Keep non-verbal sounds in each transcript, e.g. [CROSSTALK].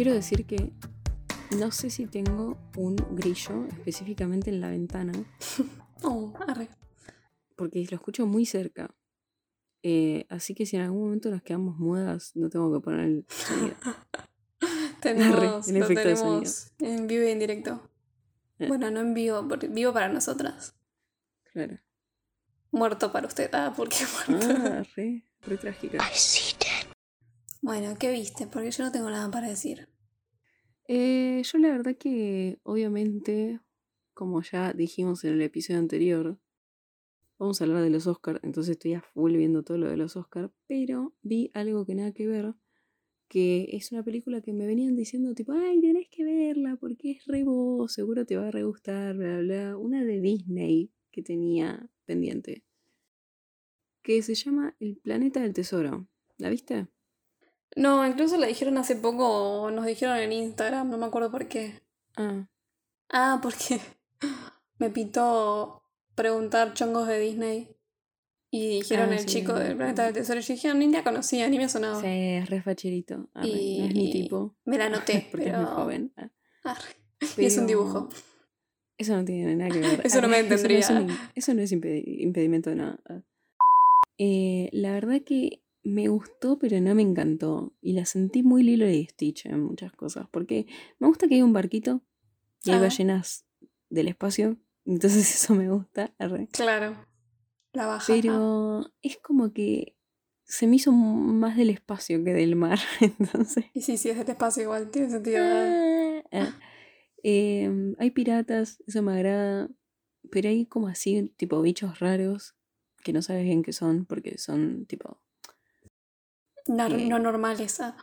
Quiero decir que no sé si tengo un grillo específicamente en la ventana. [LAUGHS] Oh, arre. Porque lo escucho muy cerca. Eh, así que si en algún momento nos quedamos mudas, no tengo que poner el sonido. [LAUGHS] tenemos, el lo efecto de tenemos en vivo y en directo. Eh. Bueno, no en vivo, vivo para nosotras. Claro. Muerto para usted. Ah, ¿por qué [LAUGHS] muerto? Ah, re, re trágica. Bueno, ¿qué viste? Porque yo no tengo nada para decir. Eh, yo la verdad que, obviamente, como ya dijimos en el episodio anterior, vamos a hablar de los Oscars, entonces estoy a full viendo todo lo de los Oscars, pero vi algo que nada que ver, que es una película que me venían diciendo tipo, ay, tenés que verla porque es re vos, seguro te va a re gustar, bla, bla, bla. Una de Disney que tenía pendiente, que se llama El Planeta del Tesoro. ¿La viste? No, incluso la dijeron hace poco, o nos dijeron en Instagram, no me acuerdo por qué. Ah, Ah, porque [LAUGHS] me pitó preguntar chongos de Disney. Y dijeron Ah, el sí, chico del Planeta del Tesoro. Y yo dije, "Ah, ni la conocía, ni me sonaba. sí, es re facherito. Arre, Y- no es mi tipo. Me la anoté, [LAUGHS] porque pero... es muy joven. Ah. Y es un dibujo. Eso no tiene nada que ver. [LAUGHS] Eso no me Eso no es, un eso no es impedi- impedimento de nada. Ah. Eh, la verdad que me gustó, pero no me encantó. Y la sentí muy Lilo y Stitch en muchas cosas. Porque me gusta que hay un barquito y hay Ah. ballenas del espacio. [LAUGHS] Entonces eso me gusta. arre. Claro. La baja. Pero es como que se me hizo más del espacio que del mar. [LAUGHS] Entonces. Y sí, sí, es del espacio igual, tiene sentido. Ah, ah. Em, hay piratas, eso me agrada, pero hay como así, tipo bichos raros, que no sabes bien qué son, porque son tipo... No, Eh. no normales, ah,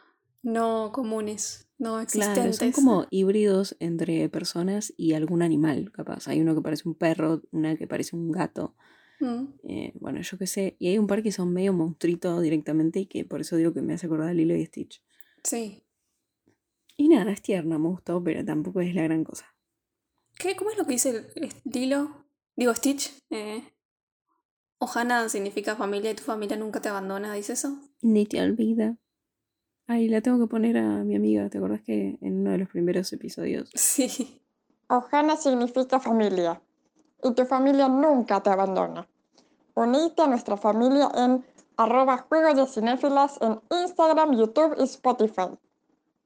no comunes, no existentes. Claro, son como híbridos entre personas y algún animal, capaz. Hay uno que parece un perro, una que parece un gato, Mm. eh, bueno, yo qué sé. Y hay un par que son medio monstruitos directamente y que por eso digo que me hace acordar a Lilo y Stitch. Sí. Y nada, es tierna, me gustó, pero tampoco es la gran cosa. ¿Qué? ¿Cómo es lo que dice el Lilo? Digo, Stitch. Eh, Ohana significa familia y tu familia nunca te abandona, ¿dice eso? Ni te olvida. Ay, la tengo que poner a mi amiga. ¿Te acordás que en uno de los primeros episodios? Sí. Ohana significa familia y tu familia nunca te abandona. Unite a nuestra familia en arroba juegos de cinéfilas en Instagram, YouTube y Spotify.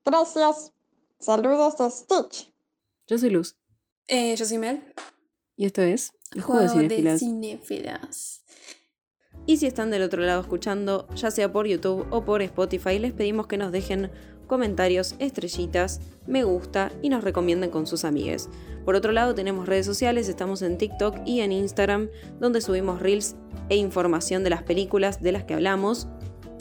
Gracias. Saludos de Stitch. Yo soy Luz. Eh, yo soy Mel. Y esto es El Juego de Juego Cinéfilas. cinéfilas. Y si están del otro lado escuchando, ya sea por YouTube o por Spotify, les pedimos que nos dejen comentarios, estrellitas, me gusta y nos recomienden con sus amigues. Por otro lado, tenemos redes sociales, estamos en TikTok y en Instagram, donde subimos reels e información de las películas de las que hablamos.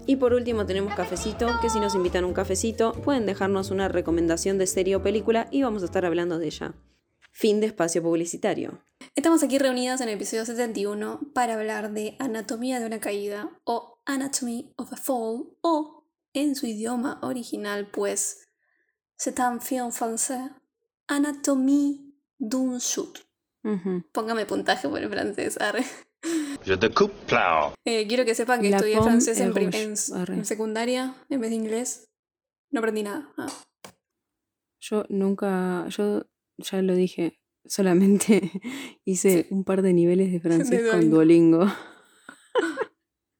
Y por último tenemos Cafecito, que si nos invitan a un cafecito, pueden dejarnos una recomendación de serie o película y vamos a estar hablando de ella. Fin de espacio publicitario. Estamos aquí reunidas en el episodio 71 para hablar de Anatomía de una caída o Anatomy of a Fall o en su idioma original pues c'est un film français Anatomie d'une chute. Póngame puntaje por el francés, arre. Je te coupe plow. Eh, quiero que sepan que La estudié francés en, en- en secundaria en vez de inglés. No aprendí nada. Ah. Yo nunca, yo ya lo dije, solamente [LAUGHS] hice un par de niveles de [LAUGHS] francés con Duolingo.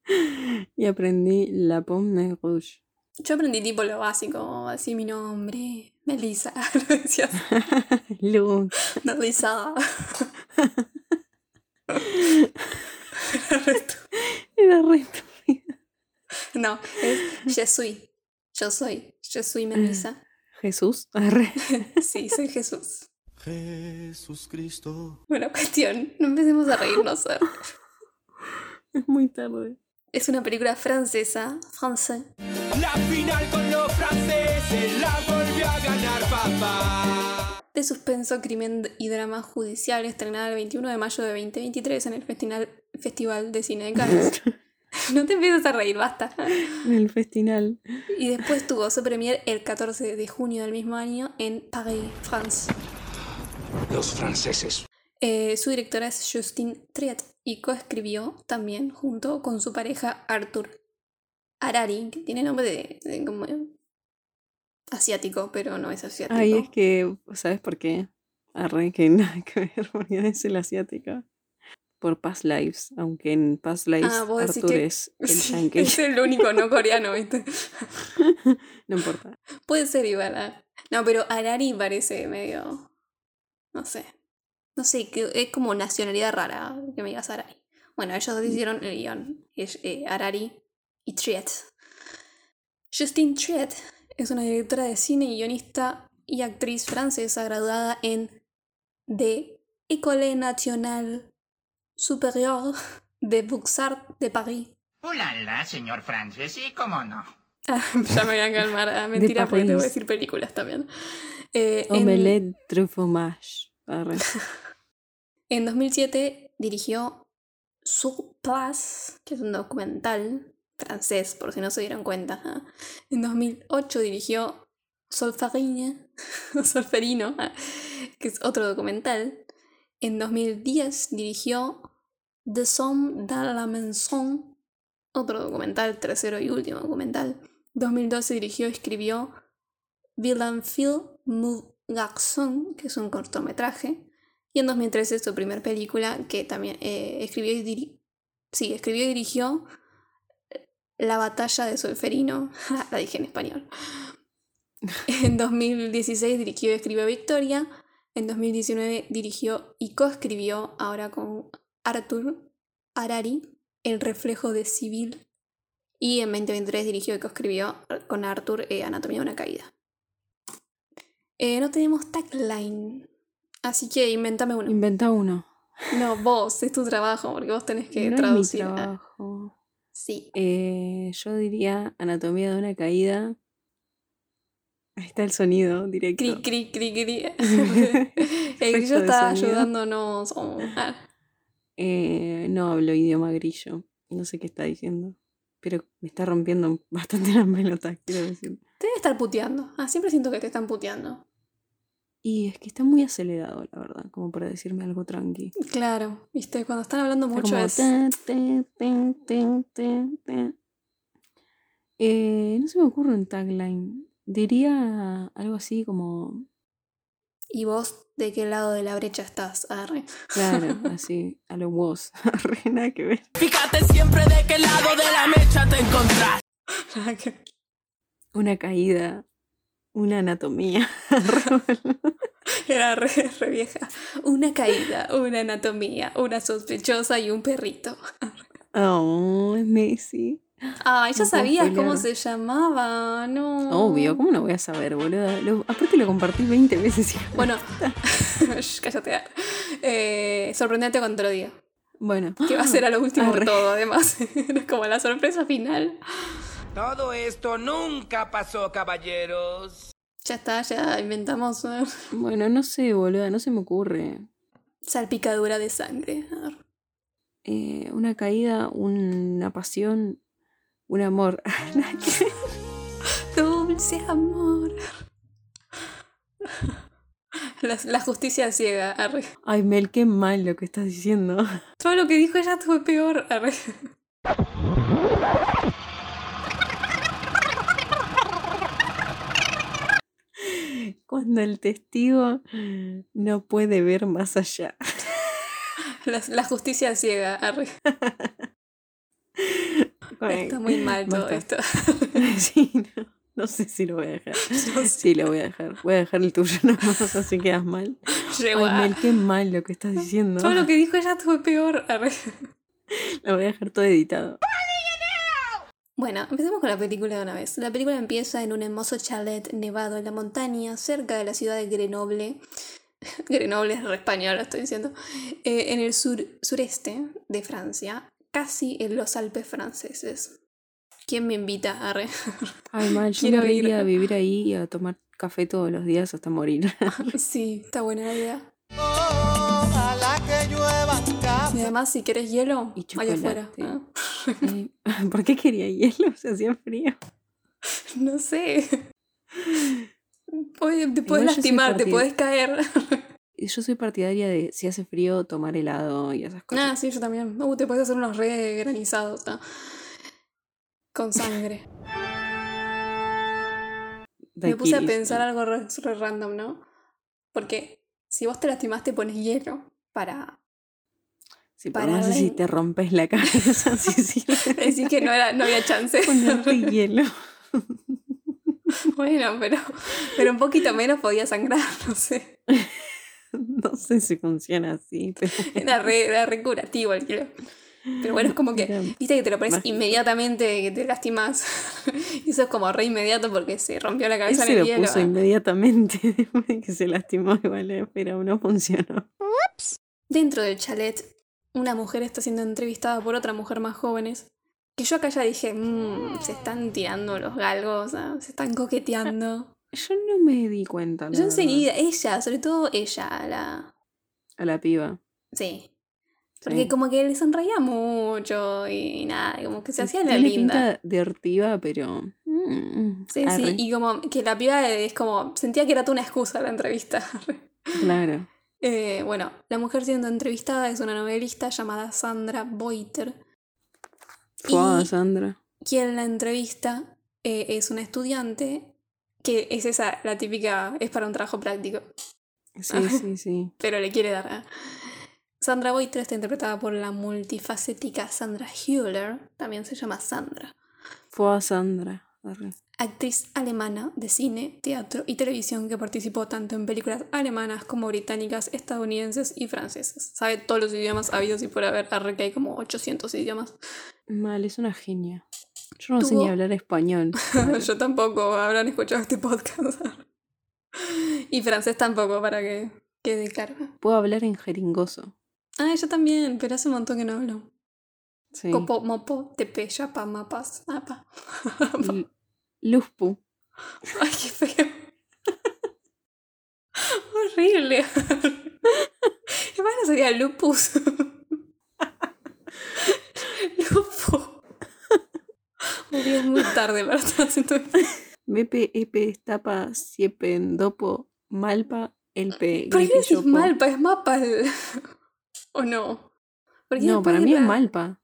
[LAUGHS] y aprendí la pomme rouge. Yo aprendí tipo lo básico, así mi nombre, Melissa, lo decías, Luz. Melissa. Era re estúpida. no, es je suis. Yo soy. Yo soy Melissa. Jesús. Arre. Sí, soy Jesús. Jesús Cristo. Bueno, cuestión, no empecemos a reírnos. ¿eh? [LAUGHS] Es muy tarde. Es una película francesa, francés, La final con los franceses la volvió a ganar papá. de suspenso, crimen y drama judicial, estrenada el 21 de mayo de 2023 en el Festival, Festival de Cine de Cannes. [LAUGHS] [LAUGHS] no te empieces a reír, basta. En el festinal. Y después tuvo su premier el 14 de junio del mismo año en Paris, France. Los franceses. Eh, su directora es Justine Triet y coescribió también junto con su pareja Arthur Harari, que tiene nombre de, de como asiático, pero no es asiático. Ay, es que, ¿sabes por qué? Arre, que [LAUGHS] nada que ver, porque es el asiático. Por Past Lives, aunque en Past Lives Ah, vos decís Arthur que- es [LAUGHS] el yankee. es el único no coreano, ¿viste? [LAUGHS] no importa. Puede ser igual. ah. No, pero Arari parece medio. No sé. No sé, que es como nacionalidad rara que me digas Arari. Bueno, ellos dos hicieron el guion. Es, eh, Arari y Triet. Justine Triet es una directora de cine, guionista y actriz francesa graduada en de École Nationale Supérieure de Beaux-Arts de Paris. Ulala, señor Francis, sí, cómo no. [LAUGHS] Ya me voy a calmar. Ah, mentira, porque te voy a decir películas también. Eh, Omelette. Arre. [LAUGHS] En 2007 dirigió Sur Place, que es un documental francés, por si no se dieron cuenta. ¿ah? En 2008 dirigió Solferino, [LAUGHS] Solferino ¿ah? que es otro documental. En 2010 dirigió The Somme dans la Maison, otro documental, tercero y último documental. 2012 dirigió y escribió Villanville Mou Garçon, que es un cortometraje. Y en 2013 su primera película, que también eh, escribió y diri- sí, escribió y dirigió La batalla de Solferino. [LAUGHS] La dije en español. [LAUGHS] En 2016 dirigió y escribió Victoria. En 2019 dirigió y coescribió, ahora con Arthur Harari, El reflejo de Civil. Y en 2023 dirigió y coescribió con Arthur eh, Anatomía de una caída. Eh, no tenemos tagline. Así que inventame uno. Inventa uno. No, vos, es tu trabajo, porque vos tenés que no es mi traducir. Ah, trabajo. Sí. Eh, yo diría Anatomía de una caída. Ahí está el sonido directo. Cri, cri, cri, cri. El grillo está ayudándonos. Oh, ah. Eh, no hablo idioma grillo. No sé qué está diciendo. Pero me está rompiendo [LAUGHS] bastante las pelotas, quiero decir. Te debe estar puteando. Ah, siempre siento que te están puteando. Y es que está muy acelerado, la verdad, como para decirme algo tranqui. Claro, viste, cuando están hablando Está mucho como es. Eh, no se me ocurre un tagline. Diría algo así como. ¿Y vos de qué lado de la brecha estás? Arre. Claro, [LAUGHS] así, a lo vos. [LAUGHS] Re nada que ver. Fíjate siempre de qué lado de la mecha te encontrás. Una caída, una anatomía. [LAUGHS] Era re, re vieja. Una caída, una anatomía, una sospechosa y un perrito. oh, es Messi. Ay, ya No sabías cómo se llamaba, no. Obvio, ¿cómo no voy a saber, boludo? Lo- aparte lo compartí 20 veces. hijo. Bueno, [LAUGHS] cállate. ah. Eh, sorprendente cuando te lo diga. Bueno. Que va a ser a lo [GASPS] último de Arre. todo, además. [LAUGHS] Era como la sorpresa final. Todo esto nunca pasó, caballeros. Ya está, ya inventamos Bueno, no sé, boludo, no se me ocurre. salpicadura de sangre. Eh, una caída, una pasión, un amor. [LAUGHS] Dulce amor. La, la justicia ciega, arre. Ay, Mel, qué mal lo que estás diciendo. [LAUGHS] Todo lo que dijo ella fue peor, arre. Cuando el testigo no puede ver más allá. La, la justicia ciega, arre. [LAUGHS] Está muy mal todo esto. [LAUGHS] Sí, no, no sé si lo voy a dejar. [LAUGHS] Sí, lo voy a dejar. Voy a dejar el tuyo [LAUGHS] nomás, así quedas mal. Ay, Mel, qué mal lo que estás diciendo. Todo lo que dijo ella fue peor. Lo voy a dejar todo editado. Bueno, empecemos con la película de una vez. La película empieza en un hermoso chalet nevado en la montaña, cerca de la ciudad de Grenoble. Grenoble es re español, lo estoy diciendo. eh, en el sur, sureste de Francia, casi en los Alpes franceses. ¿Quién me invita a re? [LAUGHS] Ay, mal, yo Quiero me ir. a vivir ahí y a tomar café todos los días hasta morir. [LAUGHS] sí, está buena la idea. Y además, si querés hielo, Y allá afuera. Ah, [LAUGHS] ¿Por qué quería hielo? Se hacía frío. No sé. Puede- te puedes lastimar, te puedes caer. Yo soy partidaria de si hace frío, tomar helado y esas cosas. Ah, sí, yo también. Uh, te puedes hacer unos re granizados. ¿no? Con sangre. [LAUGHS] me puse a pensar ¿no? algo re, re random, ¿no? Porque si vos te lastimaste pones hielo para Sí, pero no sé si te rompes la cabeza, [LAUGHS] sí, sí. decir que no, era, no había chance. [LAUGHS] Ponerte hielo. bueno, pero, pero un poquito menos podía sangrar, no sé. [LAUGHS] No sé si funciona así, pero [LAUGHS] Era re, era re curativo el hielo. Pero bueno, es como que, viste que te lo pones inmediatamente que te lastimas. [LAUGHS] Y eso es como re inmediato porque se rompió la él cabeza se en lo el hielo. puso inmediatamente después de que se lastimó igual, eh, pero no funcionó. Dentro del chalet, una mujer está siendo entrevistada por otra mujer más jóvenes. Que yo acá ya dije, "Mm, se están tirando los galgos, ah, se están coqueteando. Yo no me di cuenta. Yo verdad, enseguida, ella, sobre todo ella, la. A la piba. Sí. Porque Sí. como que le sonreía mucho y nada, como que se hacía la linda. de hortiva, pero. mm, Sí, arre, sí, y como que la piba es como, sentía que era toda una excusa la entrevista. Claro. Eh, bueno, la mujer siendo entrevistada es una novelista llamada Sandra Boiter, Fue Y- Sandra. quien la entrevista eh, es una estudiante que es esa, la típica, es para un trabajo práctico, Sí, sí, sí. pero le quiere dar. a- Sandra Boiter está interpretada por la multifacética Sandra Hüller, también se llama Sandra. Fue Sandra. arre. actriz alemana de cine, teatro y televisión que participó tanto en películas alemanas como británicas, estadounidenses y francesas. Sabe todos los idiomas habidos y por haber, arre que hay como 800 idiomas. Mal, es una genia. Yo no sé Tuvo- ni hablar español. [LAUGHS] Yo tampoco, habrán escuchado este podcast. [LAUGHS] y francés tampoco, para que quede claro. Puedo hablar en jeringoso. Ah, yo también, pero hace un montón que no hablo. Sí. Copo, mopo, tepe, chapa, mapas, apa. [LAUGHS] Luzpu. Ay, qué feo. Horrible. Hermano sería lupus. Lupus. [LAUGHS] Es muy tarde esto. [LAUGHS] Mepe, Epe, Estapa, Siepen, Dopo, Malpa, Elpe, ¿Por qué Gripiyopo. malpa? Es mapa. [LAUGHS] ¿O no? No, para mí es Malpa.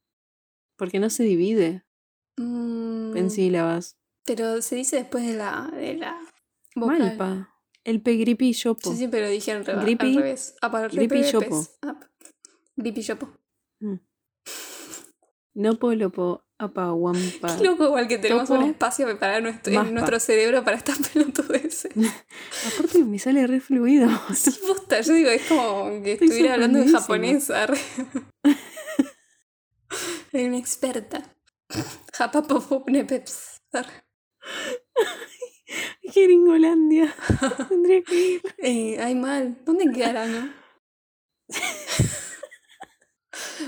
Porque no se divide Mm, en sílabas. Pero se dice después de la, de la vocal. Malpa. Elpe, Gripi, Yopo. Sí, sí, pero dije al, reva- Gripi- al revés. Ah, para Gripi yopo. Ah, Gripi yopo. Nopo, Lopo, Apa, Wampa. Qué [LAUGHS] loco igual que tenemos Topo, un espacio preparado en nuestro, en nuestro cerebro para estas [LAUGHS] pelotudeces. [LAUGHS] Aparte me sale re fluido. Sí, posta, yo digo, es como que Estoy estuviera hablando en japonés. Soy una experta. Japapopopnepeps. arre. Jeringolandia. Tendría que ir. Eh, ay, mal. ¿Dónde quedará, no?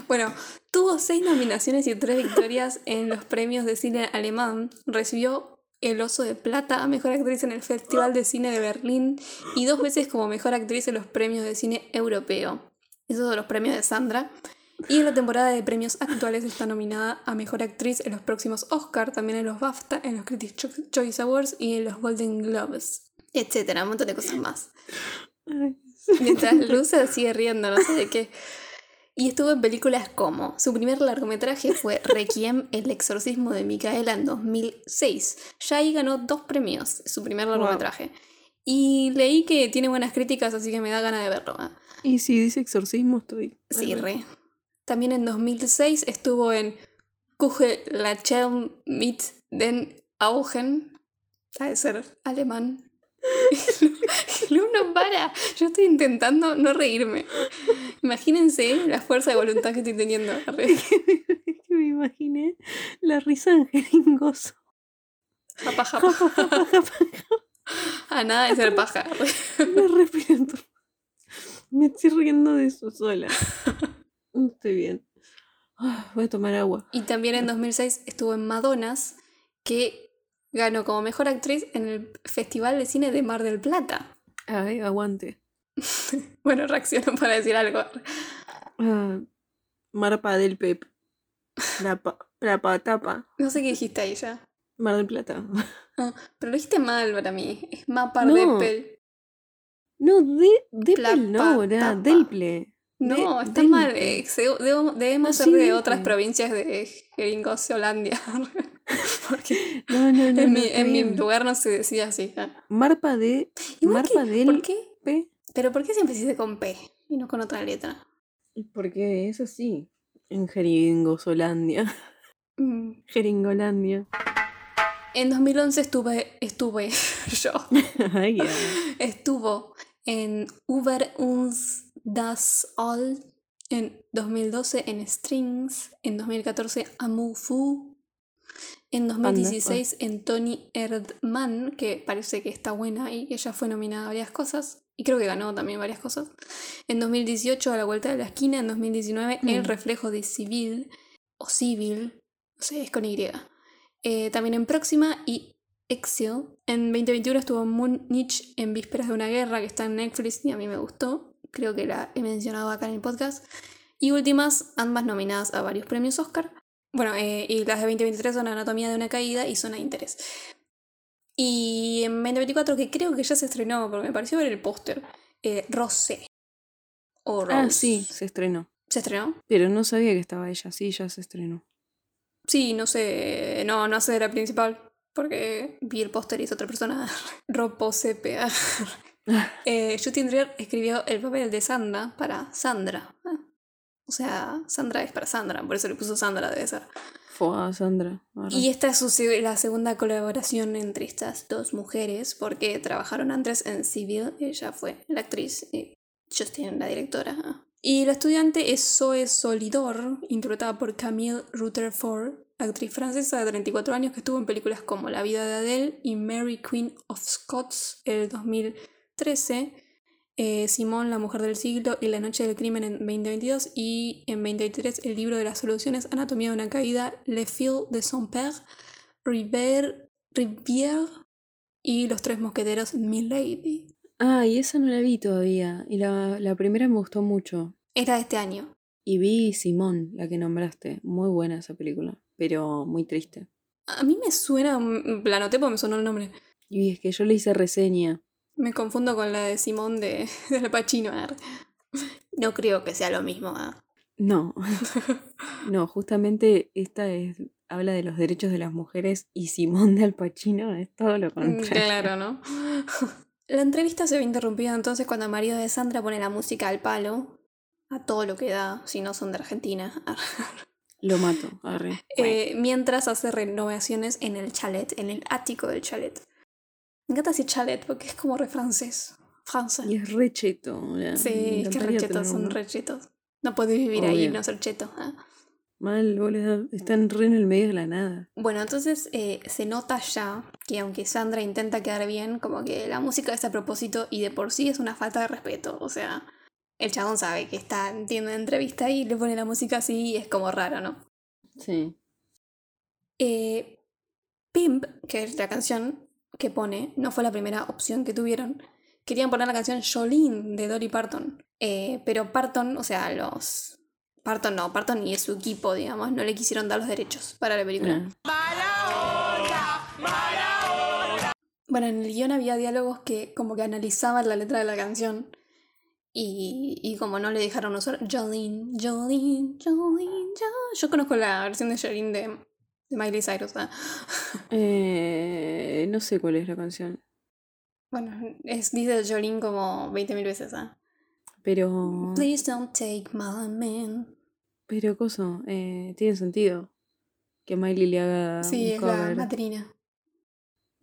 Bueno, tuvo seis nominaciones y tres victorias en los premios de cine alemán. Recibió el Oso de Plata a Mejor Actriz en el Festival de Cine de Berlín y dos veces como Mejor Actriz en los premios de cine europeo. Esos son los premios de Sandra. Y en la temporada de premios actuales está nominada a Mejor Actriz en los próximos Oscar, también en los BAFTA, en los Critics' Cho- Choice Awards y en los Golden Globes, etcétera, un montón de cosas más. Mientras Luz se sigue riendo, no sé de qué. Y estuvo en películas como su primer largometraje fue [LAUGHS] Requiem, El exorcismo de Micaela en 2006. Ya ahí ganó dos premios, su primer largometraje. Y leí que tiene buenas críticas, así que me da ganas de verlo. ¿eh? Y si dice exorcismo, estoy. Sí, re. También en 2006 estuvo en Kuche Lachem mit den Augen. Ha de ser alemán. [LAUGHS] Lu no para. Yo estoy intentando no reírme. Imagínense la fuerza de voluntad que estoy teniendo. [LAUGHS] Que me imaginé la risa en jeringoso. Japa, japa. A nada de ser paja. Me respiro. Me estoy riendo de eso sola. [LAUGHS] Estoy bien. Ah, voy a tomar agua. Y también en 2006 estuvo en Madonas, que ganó como mejor actriz en el Festival de Cine de Mar del Plata. Ay, aguante. [LAUGHS] Bueno, reacciono para decir algo. Ah, Marpa del Pep. La, pa, la patapa. No sé qué dijiste ahí ya. Mar del Plata. Ah, pero lo dijiste mal para mí. Es Mapar No. de Pel. No, de, de pel no, era. Delple. No, De- está mal. Eh, debemos ser de otras provincias de Jeringos, Holandia. [LAUGHS] [LAUGHS] Porque No, no, no. en, mi, en mi lugar no se decía así. ah. Marpa de. Igual que- Marpa del. ¿Por qué? P. Pero ¿por qué siempre se dice con P y no con otra letra? Porque es así. En Jeringosolandia. Mm. Jeringolandia. En 2011 estuve, estuve [LAUGHS] yo, [LAUGHS] estuvo en Uber uns das All, en 2012 en Strings, en 2014 Amu Fu, en 2016 en Tony Erdmann, que parece que está buena y ella fue nominada a varias cosas, y creo que ganó también varias cosas. En 2018 A la vuelta de la esquina, en 2019 El Mm. reflejo de Civil, o Civil, no sé, es con Y. Eh, también en Próxima y Exil. En 2021 estuvo Múnich en Vísperas de una Guerra, que está en Netflix y a mí me gustó. Creo que la he mencionado acá en el podcast. Y últimas, ambas nominadas a varios premios Oscar. Bueno, eh, y las de 2023 son Anatomía de una Caída y Zona de Interés. Y en 2024, que creo que ya se estrenó, porque me pareció ver el póster, eh, Rosé. O Rose. Ah, sí, se estrenó. ¿Se estrenó? Pero no sabía que estaba ella. Sí, ya se estrenó. Sí, no sé, no, no sé de la principal, porque vi el póster y es otra persona, [LAUGHS] Ropo Sepia. [LAUGHS] eh, Justin Trier escribió el papel de Sandra para Sandra. Ah. O sea, Sandra es para Sandra, por eso le puso Sandra, debe ser. Fue a Sandra. arre. Y esta es su la segunda colaboración entre estas dos mujeres, porque trabajaron antes en Civil, ella fue la actriz y Justin la directora. Y la estudiante es Zoe Solidor, interpretada por Camille Rutherford, actriz francesa de 34 años que estuvo en películas como La vida de Adele y Mary Queen of Scots el 2013, eh, Simón, la mujer del siglo y La noche del crimen en 2022 y en 2023 el libro de las soluciones Anatomía de una caída, Le Fil de son père, Rivière, y Los tres mosqueteros Milady. Ah, y esa no la vi todavía. Y la, la primera me gustó mucho. Era de este año. Y vi Simón, la que nombraste. Muy buena esa película. Pero muy triste. A mí me suena, mm, la anoté porque me sonó el nombre. Y es que yo le hice reseña. Me confundo con la de Simón de, [LAUGHS] de Al Pacino. arre. No creo que sea lo mismo. ah. No. [LAUGHS] no, justamente esta es, habla de los derechos de las mujeres y Simón de Al Pacino es todo lo Mm, contrario. Claro, ¿no? [LAUGHS] La entrevista se ve interrumpida entonces cuando el marido de Sandra pone la música al palo, a todo lo que da, si no son de Argentina, Lo mato, arre. Eh, mientras hace renovaciones en el chalet, en el ático del chalet. Me encanta decir chalet porque es como re francés. Francés. Y es re cheto. me Sí, es que rechetos tener son uno. rechetos. No puedes vivir ahí y no ser cheto. ah. Mal, boludo. Están re en el medio de la nada. Bueno, entonces eh, se nota ya que aunque Sandra intenta quedar bien, como que la música es a propósito y de por sí es una falta de respeto. O sea, el chabón sabe que está entiende entrevista y le pone la música así y es como raro, ¿no? Sí. Eh, Pimp, que es la canción que pone, no fue la primera opción que tuvieron. Querían poner la canción Jolene de Dolly Parton. Eh, pero Parton, o sea, los. Parton no, Parton y su equipo, digamos, no le quisieron dar los derechos para la película. Ah, Bueno, en el guion había diálogos que como que analizaban la letra de la canción. Y, y como no le dejaron usar Jolene, Jolene, Jolene, Jolene. Yo conozco la versión de Jolene de, de Miley Cyrus. ¿ah? [LAUGHS] eh, no sé cuál es la canción. Bueno, es, dice Jolene como 20.000 veces. ¿ah? Pero. Please don't take my man. Pero, coso, eh, tiene sentido que Miley le haga. Sí, un es la madrina.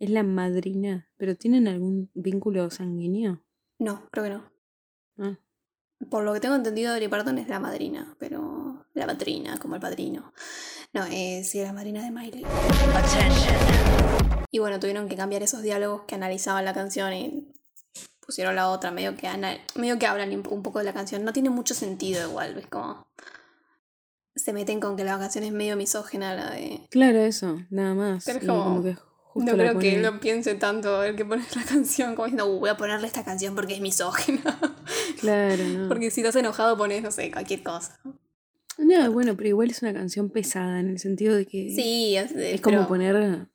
Es la madrina. ¿Pero tienen algún vínculo sanguíneo? No, creo que no. Ah, Por lo que tengo entendido, Dolly Parton es la madrina, pero la madrina, como el padrino. No, es sí, la madrina de Miley. Y bueno, tuvieron que cambiar esos diálogos que analizaban la canción y pusieron la otra, medio que, medio que hablan un poco de la canción. No tiene mucho sentido igual, ¿ves? Como se meten con que la canción es medio misógena, la de... claro, eso, nada más. Pero como- que justo no creo que lo piense tanto el que pone la canción, como diciendo, "Uh, voy a ponerle esta canción porque es misógina. Claro, [LAUGHS] no. porque si estás enojado pones, no sé, cualquier cosa. No, bueno, pero igual es una canción pesada en el sentido de que Sí, es, es como pero, poner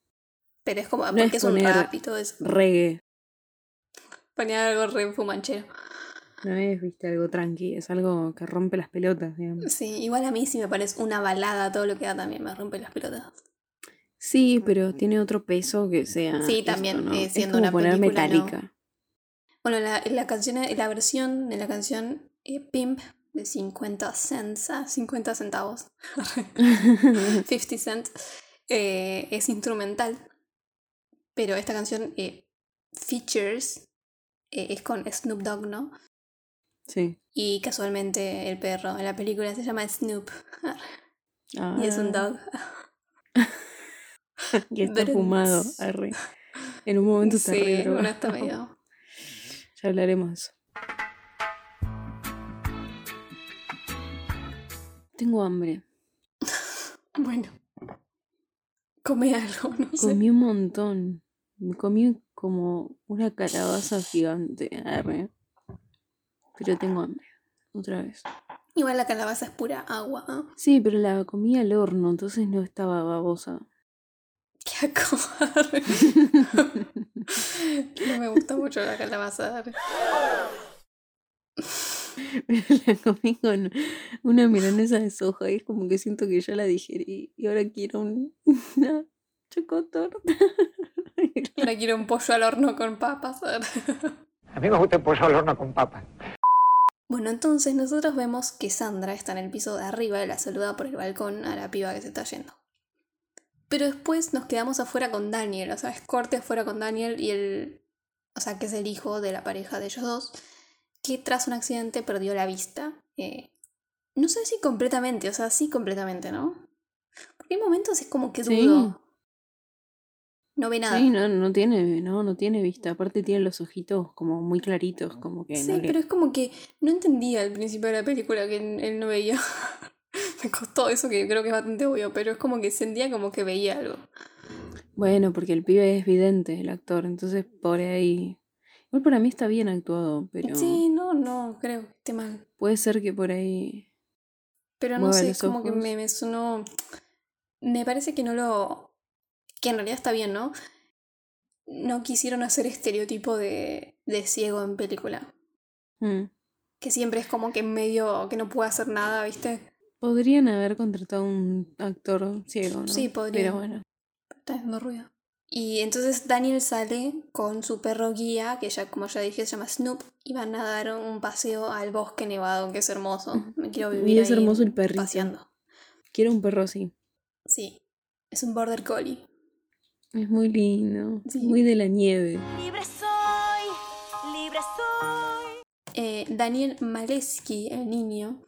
pero es como, no porque es es, un poner rap y todo eso. reggae. Ponía algo re fumanchero. No es, viste, algo tranqui, es algo que rompe las pelotas, digamos. Sí, igual a mí si me pones una balada, todo lo que da también me rompe las pelotas. Sí, pero tiene otro peso que sea. Sí, esto, también, ¿no? eh, Es como una poner película, ¿no? metálica. Bueno, la, la canción, la versión de la canción eh, Pimp de 50 cents, ah, 50 centavos, [LAUGHS] 50 cents, eh, es instrumental. Pero esta canción, eh, Features, eh, es con Snoop Dogg, ¿no? Sí. Y casualmente el perro en la película se llama Snoop. Y es un Ah, dog. [LAUGHS] Y está Brents. fumado. [LAUGHS] arre. En un momento está re Sí, drogado. bueno, está medio. Ya hablaremos Tengo hambre. [LAUGHS] Bueno. Come algo, no sé. Comí un montón. Me comí como una calabaza gigante. arre. Pero tengo hambre. Otra vez. Igual la calabaza es pura agua. ¿ah? Sí, pero la comí al horno, entonces no estaba babosa. Qué asco. [LAUGHS] no me gusta mucho la calabaza. [LAUGHS] la comí con una milanesa de soja y es como que siento que ya la digerí y ahora quiero un, [LAUGHS] una chocotorta. [LAUGHS] Ahora quiero un pollo al horno con papas. A mí me gusta el pollo al horno con papas. Bueno, entonces nosotros vemos que Sandra está en el piso de arriba y la saluda por el balcón a la piba que se está yendo. Pero después nos quedamos afuera con Daniel, o sea, es corte afuera con Daniel y el. O sea, que es el hijo de la pareja de ellos dos, que tras un accidente perdió la vista. eh, no sé si completamente, o sea, sí completamente, ¿no? Porque hay momentos es como que Sí. dudo. No ve nada. Sí, no, no tiene, no, no tiene vista. Aparte tiene los ojitos como muy claritos, como que Sí, no le- pero es como que no entendía al principio de la película que él él no veía. [LAUGHS] Me costó eso que creo que es bastante obvio, pero es como que sentía como que veía algo. Bueno, porque el pibe es vidente, el actor, entonces por ahí. Igual para mí está bien actuado, pero Sí, no, no, creo que esté mal. puede ser que por ahí. Pero no sé, es como que me, me sonó. Me parece que no lo. que en realidad está bien, ¿no? No quisieron hacer estereotipo de, de ciego en película. Mm. Que siempre es como que medio que no puede hacer nada, ¿viste? Podrían haber contratado un actor ciego, ¿no? Sí, podrían. Pero bueno. Está haciendo ruido. Y entonces Daniel sale con su perro guía, que ya, como ya dije, se llama Snoop, y van a dar un paseo al bosque nevado, que es hermoso. Me quiero vivir Y es ahí hermoso el perrito. paseando. Quiero un perro así. Sí, es un border collie. Es muy lindo. Sí. Muy de la nieve. Libre soy, libre soy. Eh, Daniel Maleski, el niño,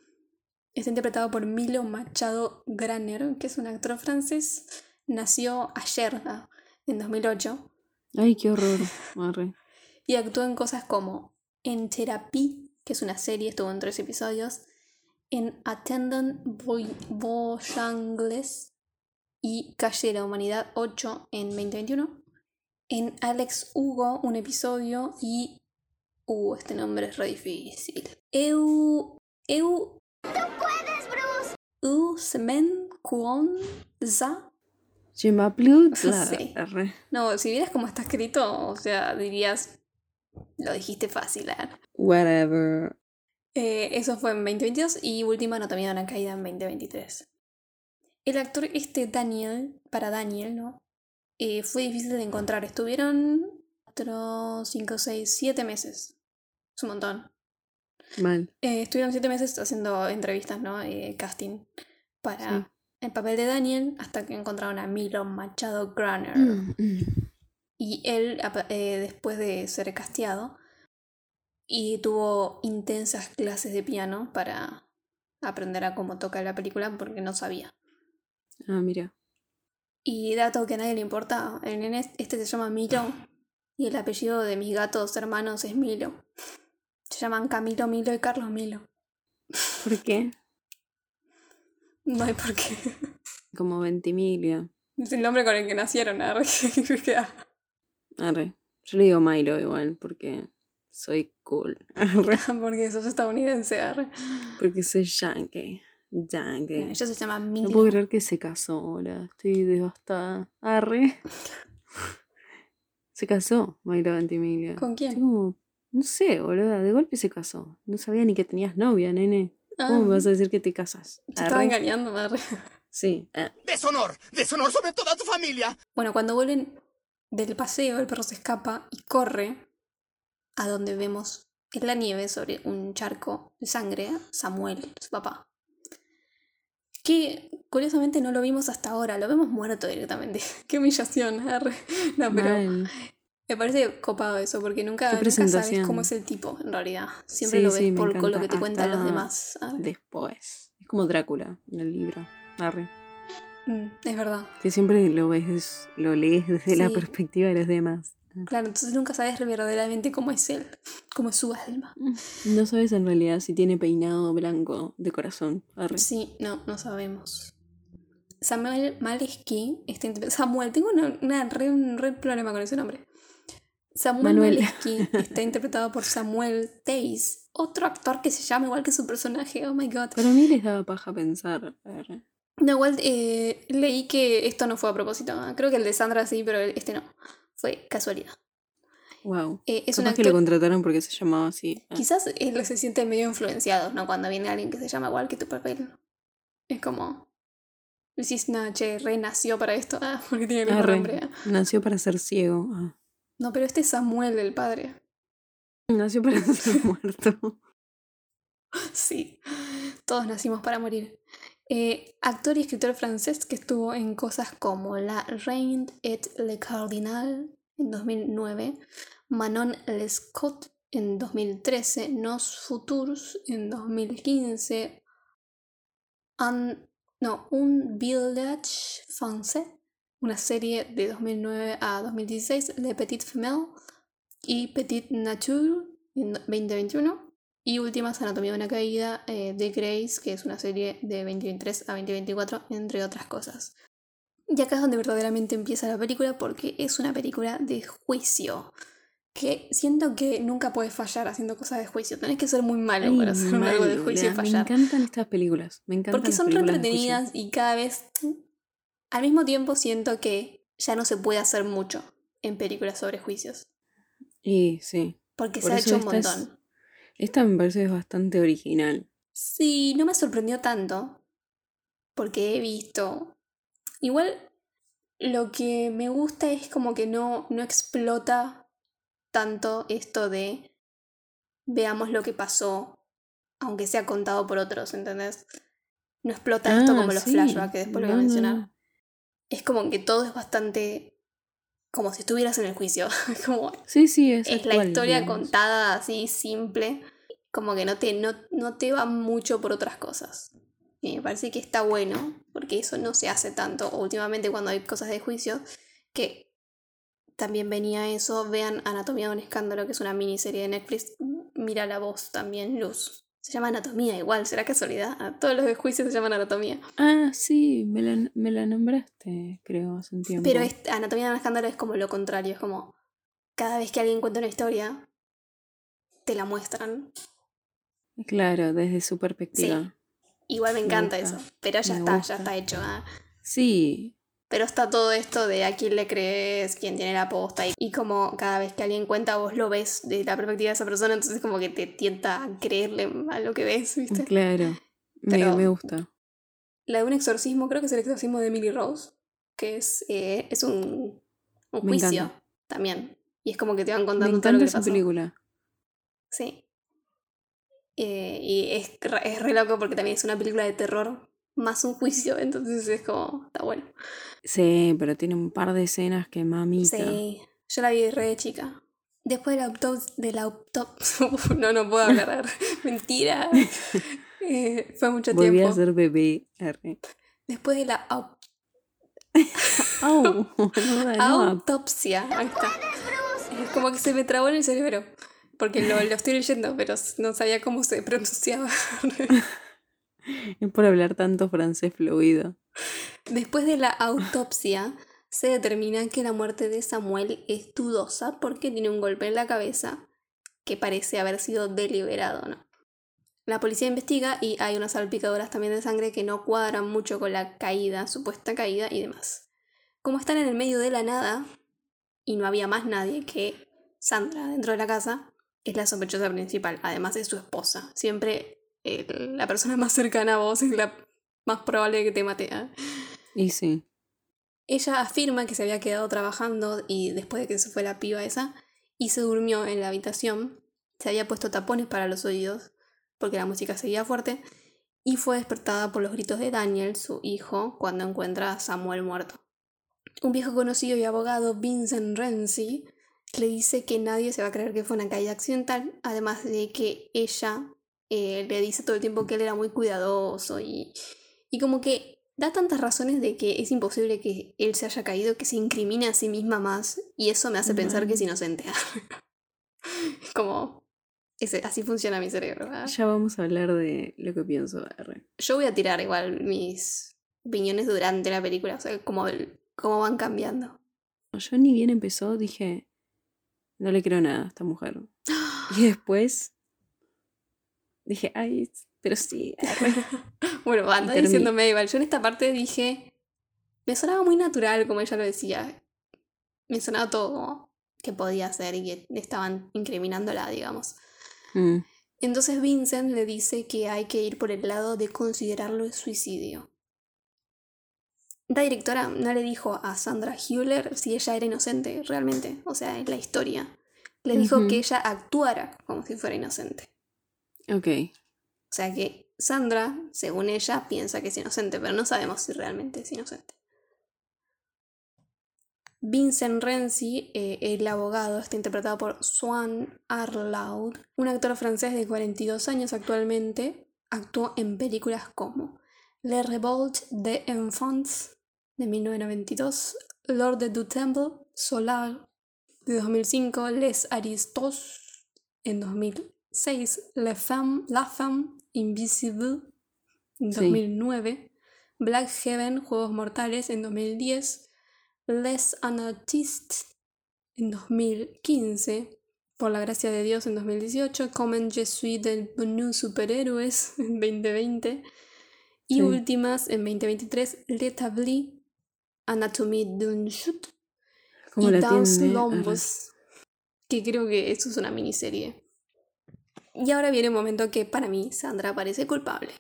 está interpretado por Milo Machado Graner, que es un actor francés. Nació ayer, ah, en 2008, Ay, qué horror. Arre. y actuó en cosas como En Therapy, que es una serie, estuvo en tres episodios, en Attendant Voy- Voyangles y Calle de la Humanidad 8 en 2021, en Alex Hugo, un episodio, y... Uh, este nombre es re difícil. Eu... Eu... U Semen Kwon Za. Je m'appelle. Sí. No, si vieras cómo está escrito, o sea, dirías... Lo dijiste fácil, ¿eh? Whatever. Eh, eso fue en 2022 y última anatomía de una caída en 2023. El actor este Daniel, para Daniel, ¿no? Eh, fue difícil de encontrar. Estuvieron 4, 5, 6, 7 meses. Es un montón. Mal. Eh, estuvieron 7 meses haciendo entrevistas, ¿no? Eh, casting para Sí. El papel de Daniel hasta que encontraron a Milo Machado Graner. Mm, mm. Y él, eh, después de ser casteado, y tuvo intensas clases de piano para aprender a cómo toca la película porque no sabía. Ah, mira. Y dato que a nadie le importa, el nene este se llama Milo y el apellido de mis gatos hermanos es Milo. Se llaman Camilo Milo y Carlos Milo. ¿Por qué? No hay por qué. Como Ventimiglia. Es el nombre con el que nacieron. arre. [LAUGHS] Arre. Yo le digo Milo igual, porque soy cool. Arre. [LAUGHS] porque sos estadounidense. arre. Porque soy yankee. Yankee. Ellos se llaman No Milo. puedo creer que se casó ahora. Estoy devastada. Arre. [LAUGHS] Se casó, Milo Ventimiglia. ¿Con quién? Como- no sé, boluda. De golpe se casó. No sabía ni que tenías novia, nene. ¿Cómo me vas a decir que te casas? Te estaba engañando, arre. Sí. ah, Deshonor, deshonor sobre toda tu familia. Bueno, cuando vuelven del paseo, el perro se escapa y corre a donde vemos en la nieve sobre un charco de sangre a Samuel, su papá. Que curiosamente no lo vimos hasta ahora, lo vemos muerto directamente. [LAUGHS] Qué humillación. arre. No, pero mal. Me parece copado eso, porque nunca, nunca sabes cómo es el tipo, en realidad. Siempre Sí, lo ves sí, por con lo que te cuentan los demás. arre. Después. Es como Drácula en el libro. Arre. Mm, es verdad. Que siempre lo ves, lo lees desde la perspectiva de los demás. Claro, entonces nunca sabes verdaderamente cómo es él, cómo es su alma. No sabes en realidad si tiene peinado blanco de corazón. Arre. Sí, no, no sabemos. Samuel Maleski está interpre- Samuel, tengo una, una re- un re problema con ese nombre. Samuel Manuel. Maleski [LAUGHS] está interpretado por Samuel Tays, otro actor que se llama igual que su personaje. Oh my god. Para mí les daba paja pensar. Arre. No, igual eh, leí que esto no fue a propósito. ¿eh? Creo que el de Sandra sí, pero este no. Fue casualidad. Wow. Eh, es Capaz que lo actor. contrataron porque se llamaba así. Ah. Quizás él se siente medio influenciado, ¿no? Cuando viene alguien que se llama igual que tu papel. Es como. Decís, no, che, re nació para esto. [LAUGHS] Ah, porque tiene el mismo Arre. nombre. ah. Nació para ser ciego. Ah. No, pero este es Samuel, el padre. Nació para ser [LAUGHS] muerto. Sí. Todos nacimos para morir. Eh, actor y escritor francés que estuvo en cosas como La Reine et le Cardinal en 2009, Manon Lescaut en 2013, Nos Futurs en 2015, Un, no, Un Village Français, una serie de 2009 a 2016, Le Petite Femelle y Petite Nature en 2021. Y últimas, Anatomía de una caída eh, de Grace, que es una serie de 2023 a 2024, entre otras cosas. Y acá es donde verdaderamente empieza la película, porque es una película de juicio. Que siento que nunca puedes fallar haciendo cosas de juicio. Tenés que ser muy malo Ay, para hacer algo de juicio y mala. Me fallar. encantan estas películas. Me encantan Porque son re de entretenidas y cada vez. Al mismo tiempo siento que ya no se puede hacer mucho en películas sobre juicios. Y sí. Porque Por se ha hecho un es- montón. Esta me parece bastante original. Sí, no me sorprendió tanto. Porque he visto. Igual lo que me gusta es como que no, no explota tanto esto de veamos lo que pasó, aunque sea contado por otros, ¿entendés? No explota esto Ah, como los sí. flashbacks, que después lo voy a mencionar. no. Es como que todo es bastante. como si estuvieras en el juicio. [LAUGHS] como Sí, sí, es, es la historia digamos. contada así simple, como que no te, no, no te va mucho por otras cosas. Y me parece que está bueno, porque eso no se hace tanto últimamente cuando hay cosas de juicio, que también venía eso, vean Anatomía de un escándalo, que es una miniserie de Netflix, mira la voz también, Luz. Se llama Anatomía igual, será casualidad. A todos los de juicio se llaman Anatomía. Ah, sí, me la, me la nombraste, creo, hace un tiempo. Pero Anatomía de un escándalo es como lo contrario, es como cada vez que alguien cuenta una historia, te la muestran Claro, desde su perspectiva. Igual me encanta eso. Pero ya me está, gusta. ya está hecho. ah. Sí, Pero está todo esto de a quién le crees, quién tiene la posta. Y, y como cada vez que alguien cuenta, vos lo ves desde la perspectiva de esa persona, entonces como que te tienta a creerle a lo que ves, ¿viste? claro. Me, Pero- me gusta. La de un exorcismo, creo que es el exorcismo de Emily Rose, que es, eh, es un, un juicio encanta. también. Y es como que te van Me contando todo lo que esa pasó. película. Sí. Eh, y es, es re loco porque también es una película de terror más un juicio, entonces es como, está bueno. Sí, pero tiene un par de escenas que mamita. Sí, yo la vi re de chica. Después de la autopsia, de la autopsia, [LAUGHS] no, no puedo hablar, [LAUGHS] mentira. Eh, fue mucho Volví tiempo. a ser bebé. Después de la au- [LAUGHS] Au, boluda, no, autopsia, ahí está. Es como que se me trabó en el cerebro, porque lo, lo estoy leyendo, pero no sabía cómo se pronunciaba. Es por hablar tanto francés fluido. Después de la autopsia, se determina que la muerte de Samuel es dudosa porque tiene un golpe en la cabeza que parece haber sido deliberado, ¿no? La policía investiga y hay unas salpicaduras también de sangre que no cuadran mucho con la caída, supuesta caída y demás. Como están en el medio de la nada y no había más nadie que Sandra dentro de la casa, es la sospechosa principal, además de su esposa. Siempre la persona más cercana a vos es la más probable que te mate. ¿eh? Y sí. Ella afirma que se había quedado trabajando y después de que se fue la piba esa, y se durmió en la habitación, se había puesto tapones para los oídos, porque la música seguía fuerte, y fue despertada por los gritos de Daniel, su hijo, cuando encuentra a Samuel muerto. Un viejo conocido y abogado, Vincent Renzi, le dice que nadie se va a creer que fue una caída accidental, además de que ella eh, le dice todo el tiempo que él era muy cuidadoso y, y como que da tantas razones de que es imposible que él se haya caído que se incrimine a sí misma más y eso me hace pensar que es inocente. [LAUGHS] Como... ese- así funciona mi cerebro. ¿verdad? Ya vamos a hablar de lo que pienso. R. Yo voy a tirar igual mis opiniones durante la película, o sea, como el- cómo van cambiando. Yo ni bien empezó, dije, no le creo nada a esta mujer. [GASPS] Y después dije, ay, pero sí. arre". Bueno, [LAUGHS] anda diciéndome igual. Yo en esta parte dije. Me sonaba muy natural, como ella lo decía. Me sonaba todo que podía ser y que estaban incriminándola, digamos. Mm, Entonces Vincent le dice que hay que ir por el lado de considerarlo suicidio. La directora no le dijo a Sandra Hewler si ella era inocente realmente, o sea, en la historia. Le dijo que ella actuara como si fuera inocente. Ok. O sea que Sandra, según ella, piensa que es inocente, pero no sabemos si realmente es inocente. Vincent Renzi, eh, el abogado, está interpretado por Swan Arlaud, un actor francés de 42 años actualmente. Actuó en películas como Le Revolt des Enfants de 1992, Lord du Temple, Solar de 2005, Les Aristos en 2006, La Femme, La Femme Invisible en Sí. 2009, Black Heaven, Juegos Mortales en 2010, Les Anartistes en 2015, Por la gracia de Dios en 2018, Comme je suis del Bonus Superhéroes en 2020 y Sí. últimas en 2023, L'Établi, Anatomie d'une chute ¿Cómo y tiene? l'Ombres, que creo que eso es una miniserie. Y ahora viene un momento que para mí Sandra parece culpable.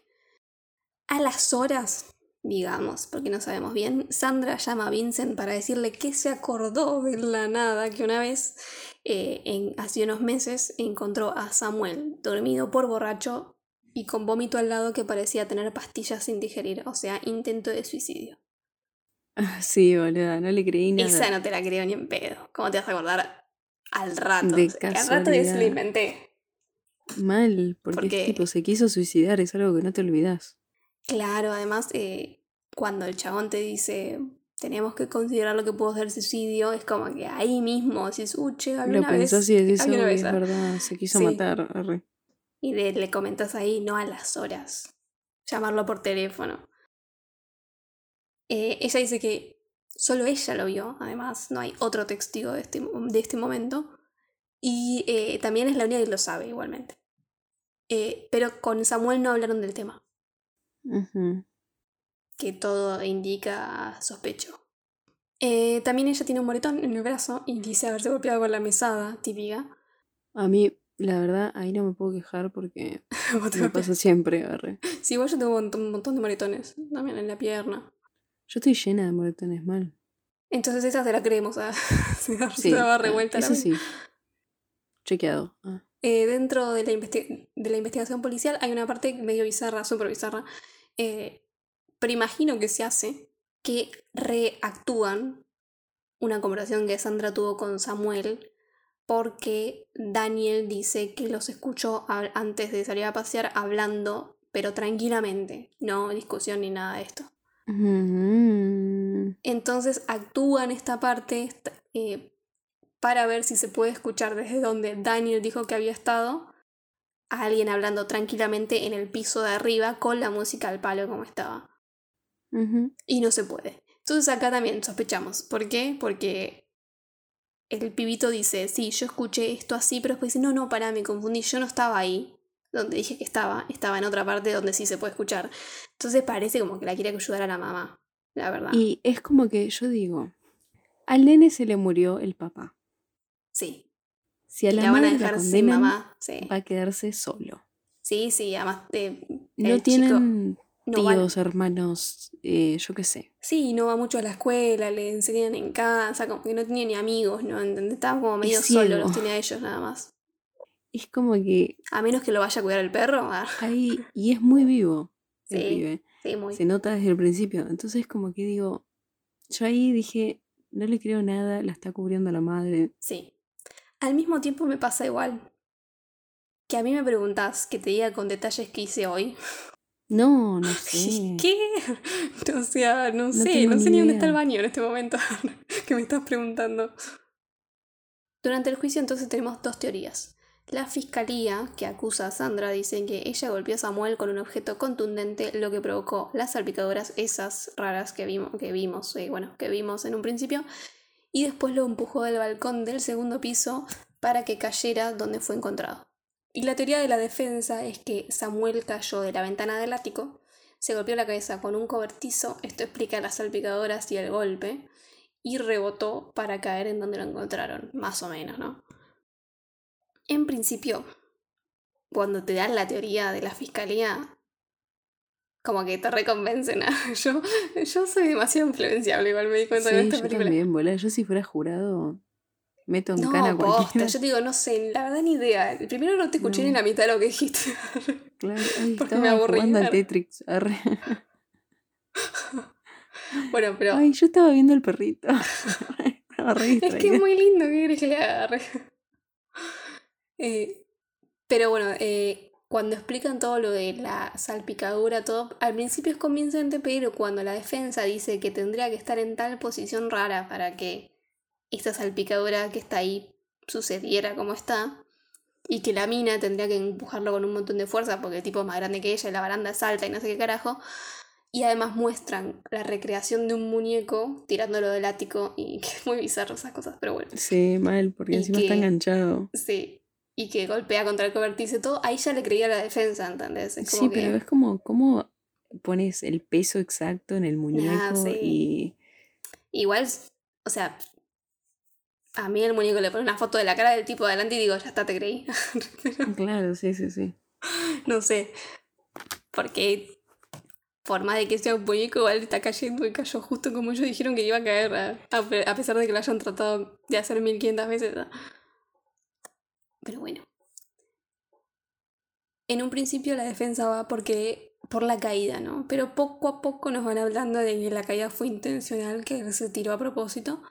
A las horas, digamos, porque no sabemos bien, Sandra llama a Vincent para decirle que se acordó de la nada que una vez, eh, en, hace unos meses, encontró a Samuel dormido por borracho y con vómito al lado que parecía tener pastillas sin digerir, o sea, intento de suicidio. Ah, Sí, boluda, no le creí nada. Esa no te la creo ni en pedo. ¿Cómo te vas a acordar al rato? De O sea, al rato es casualidad. lo inventé. Mal, porque, Porque- es tipo, se quiso suicidar, es algo que no te olvidas. Claro, además, eh, cuando el chabón te dice tenemos que considerar lo que pudo ser suicidio, es como que ahí mismo decís, uh, che, había Lo pensás y decís, había una "Uy, vez, es ah". verdad, se quiso Sí. matar. arre". Y de- le comentas ahí, no a las horas. Llamarlo por teléfono. Eh, ella dice que solo ella lo vio, además, no hay otro testigo de este, de este momento. Y eh, también es la única que lo sabe igualmente. Eh, pero con Samuel no hablaron del tema, que todo indica sospecho. Eh, también ella tiene un moretón en el brazo y dice haberse golpeado con la mesada típica. A mí, la verdad, ahí no me puedo quejar porque [LAUGHS] me pasa siempre. arre. Sí, igual yo tengo un montón, un montón de moretones también en la pierna. Yo estoy llena de moretones mal. Entonces esa se la creemos, a [LAUGHS] se da- Sí, se ah, revuelta Eso sí. Chequeado. Ah. Eh, dentro de la, de la investigación policial hay una parte medio bizarra, súper bizarra, eh, pero imagino que se hace que reactúan una conversación que Sandra tuvo con Samuel porque Daniel dice que los escuchó antes de salir a pasear hablando, pero tranquilamente, no discusión ni nada de esto. Entonces actúan esta parte eh, para ver si se puede escuchar desde donde Daniel dijo que había estado a alguien hablando tranquilamente en el piso de arriba con la música al palo como estaba. Y no se puede. Entonces acá también sospechamos. ¿Por qué? Porque el pibito dice, sí, yo escuché esto así, pero después dice, no, no, pará, me confundí, yo no estaba ahí. Donde dije que estaba, estaba en otra parte donde sí se puede escuchar. Entonces parece como que la quiere ayudar a la mamá, la verdad. Y es como que yo digo, al nene se le murió el papá. Sí. Si a la la van a madre la dejar sin mamá. Sí. va a quedarse solo. Sí, sí, además eh, No chico- tienen no tíos, hermanos, eh, yo qué sé. Sí, no va mucho a la escuela, le enseñan en casa, como que no tenía ni amigos, ¿no? Estaba como medio solo, los tenía a ellos nada más. Es como que A menos que lo vaya a cuidar el perro. ah, ahí, y es muy vivo el Sí. pibe. sí, muy. Se nota desde el principio. Entonces como que digo, yo ahí dije, no le creo nada, la está cubriendo la madre. Sí. Al mismo tiempo me pasa igual. Que a mí me preguntás que te diga con detalles que hice hoy. No, no [LAUGHS] sé. ¿Qué? [LAUGHS] O sea, no, No sé, no sé ni dónde está el baño en este momento [LAUGHS] que me estás preguntando. Durante el juicio entonces tenemos dos teorías. La fiscalía, que acusa a Sandra, dice que ella golpeó a Samuel con un objeto contundente, lo que provocó las salpicaduras esas raras que vimos, que vimos, eh, bueno, que vimos en un principio, y después lo empujó del balcón del segundo piso para que cayera donde fue encontrado. Y la teoría de la defensa es que Samuel cayó de la ventana del ático, se golpeó la cabeza con un cobertizo, esto explica las salpicaduras y el golpe, y rebotó para caer en donde lo encontraron, más o menos, ¿no? En principio, cuando te dan la teoría de la fiscalía, como que te reconvencen. ¿ah? [LAUGHS] Yo, yo soy demasiado influenciable, igual me di cuenta Sí, en esta yo película. también, boludo. Yo si fuera jurado, meto en No, cana a posta, cualquiera. yo te digo, no sé, la verdad ni idea. Primero no te escuché No. ni la mitad de lo que dijiste. [LAUGHS] Claro, ay, porque me aburrí, jugando al. Tetris. arre. [LAUGHS] bueno, pero Ay, yo estaba viendo el perrito. Es que es muy lindo, ¿qué querés que le agarre? Eh, pero bueno, eh, cuando explican todo lo de la salpicadura, todo, al principio es convincente, pero cuando la defensa dice que tendría que estar en tal posición rara para que esta salpicadura que está ahí sucediera como está, y que la mina tendría que empujarlo con un montón de fuerza porque el tipo es más grande que ella y la baranda es alta y no sé qué carajo. Y además muestran la recreación de un muñeco tirándolo del ático y [LAUGHS] que es muy bizarro esas cosas, pero bueno. Sí, mal, porque Y encima está enganchado. Sí. Y que golpea contra el cobertizo y todo, ahí ya le creía la defensa, ¿entendés? Es Sí, que- pero es como, ¿cómo pones el peso exacto en el muñeco? Ah, sí. Y Igual, o sea, a mí el muñeco le pone una foto de la cara del tipo adelante y digo, ya está, te creí. [LAUGHS] Claro, sí, sí, sí. no sé. Porque por más de que sea un muñeco, igual está cayendo y cayó justo como ellos dijeron que iba a caer, a, a pe- a pesar de que lo hayan tratado de hacer 1500 veces. ¿no? Pero bueno. En un principio la defensa va porque por la caída, ¿no? Pero poco a poco nos van hablando de que la caída fue intencional, que se tiró a propósito.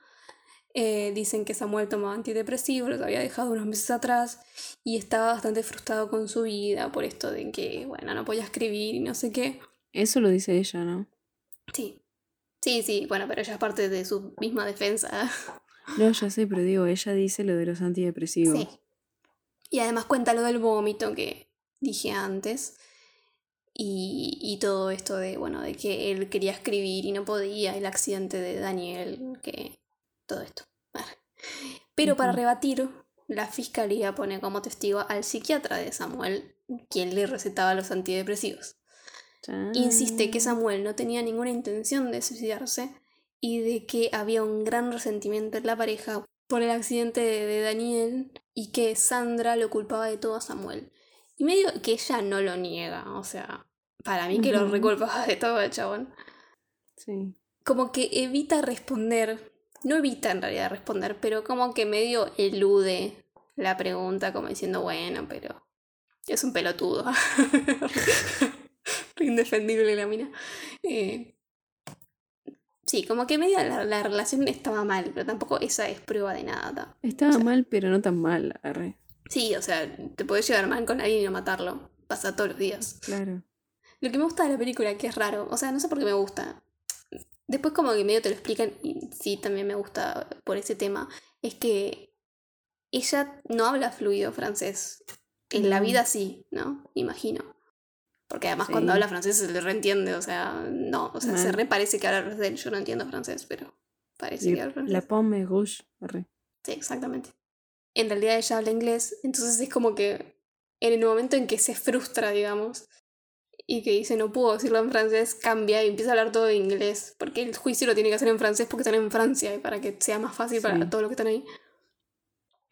Eh, dicen que Samuel tomaba antidepresivos, los había dejado unos meses atrás y estaba bastante frustrado con su vida por esto de que, bueno, no podía escribir y no sé qué. Eso lo dice ella, ¿no? Sí. Sí, sí, bueno, pero ella es parte de su misma defensa. No, ya sé, pero digo, ella dice lo de los antidepresivos. Sí. Y además cuenta lo del vómito que dije antes. Y, y todo esto de, bueno, de que él quería escribir y no podía, el accidente de Daniel, que todo esto. Pero para rebatir, la fiscalía pone como testigo al psiquiatra de Samuel, quien le recetaba los antidepresivos. Insiste que Ah. Samuel no tenía ninguna intención de suicidarse y de que había un gran resentimiento en la pareja por el accidente de, Daniel y que Sandra lo culpaba de todo a Samuel. Y medio que ella no lo niega, o sea, para mí que lo reculpaba de todo el chabón. Sí. Como que evita responder, no evita en realidad responder, pero como que medio elude la pregunta como diciendo, bueno, pero es un pelotudo. [LAUGHS] Indefendible la mina. Eh, sí, como que media la, la relación estaba mal, pero tampoco esa es prueba de nada. Estaba O sea- mal, pero no tan mal. Arre. Sí, o sea, te puedes llevar mal con alguien y no matarlo. Pasa todos los días. Claro. Lo que me gusta de la película, que es raro, o sea, no sé por qué me gusta. Después como que medio te lo explican, y sí, también me gusta por ese tema, es que ella no habla fluido francés. En la vida sí, ¿no? Imagino. Porque además Sí. cuando habla francés se le reentiende, o sea, no, o sea, se Mal. re parece que habla francés. Yo no entiendo francés, pero parece Y que habla francés. la pomme rouge. Arre. Sí, exactamente. En realidad ella habla inglés, entonces es como que en el momento en que se frustra, digamos, y que dice no puedo decirlo en francés, cambia y empieza a hablar todo en inglés, porque el juicio lo tiene que hacer en francés porque están en Francia y para que sea más fácil Sí. para todos los que están ahí.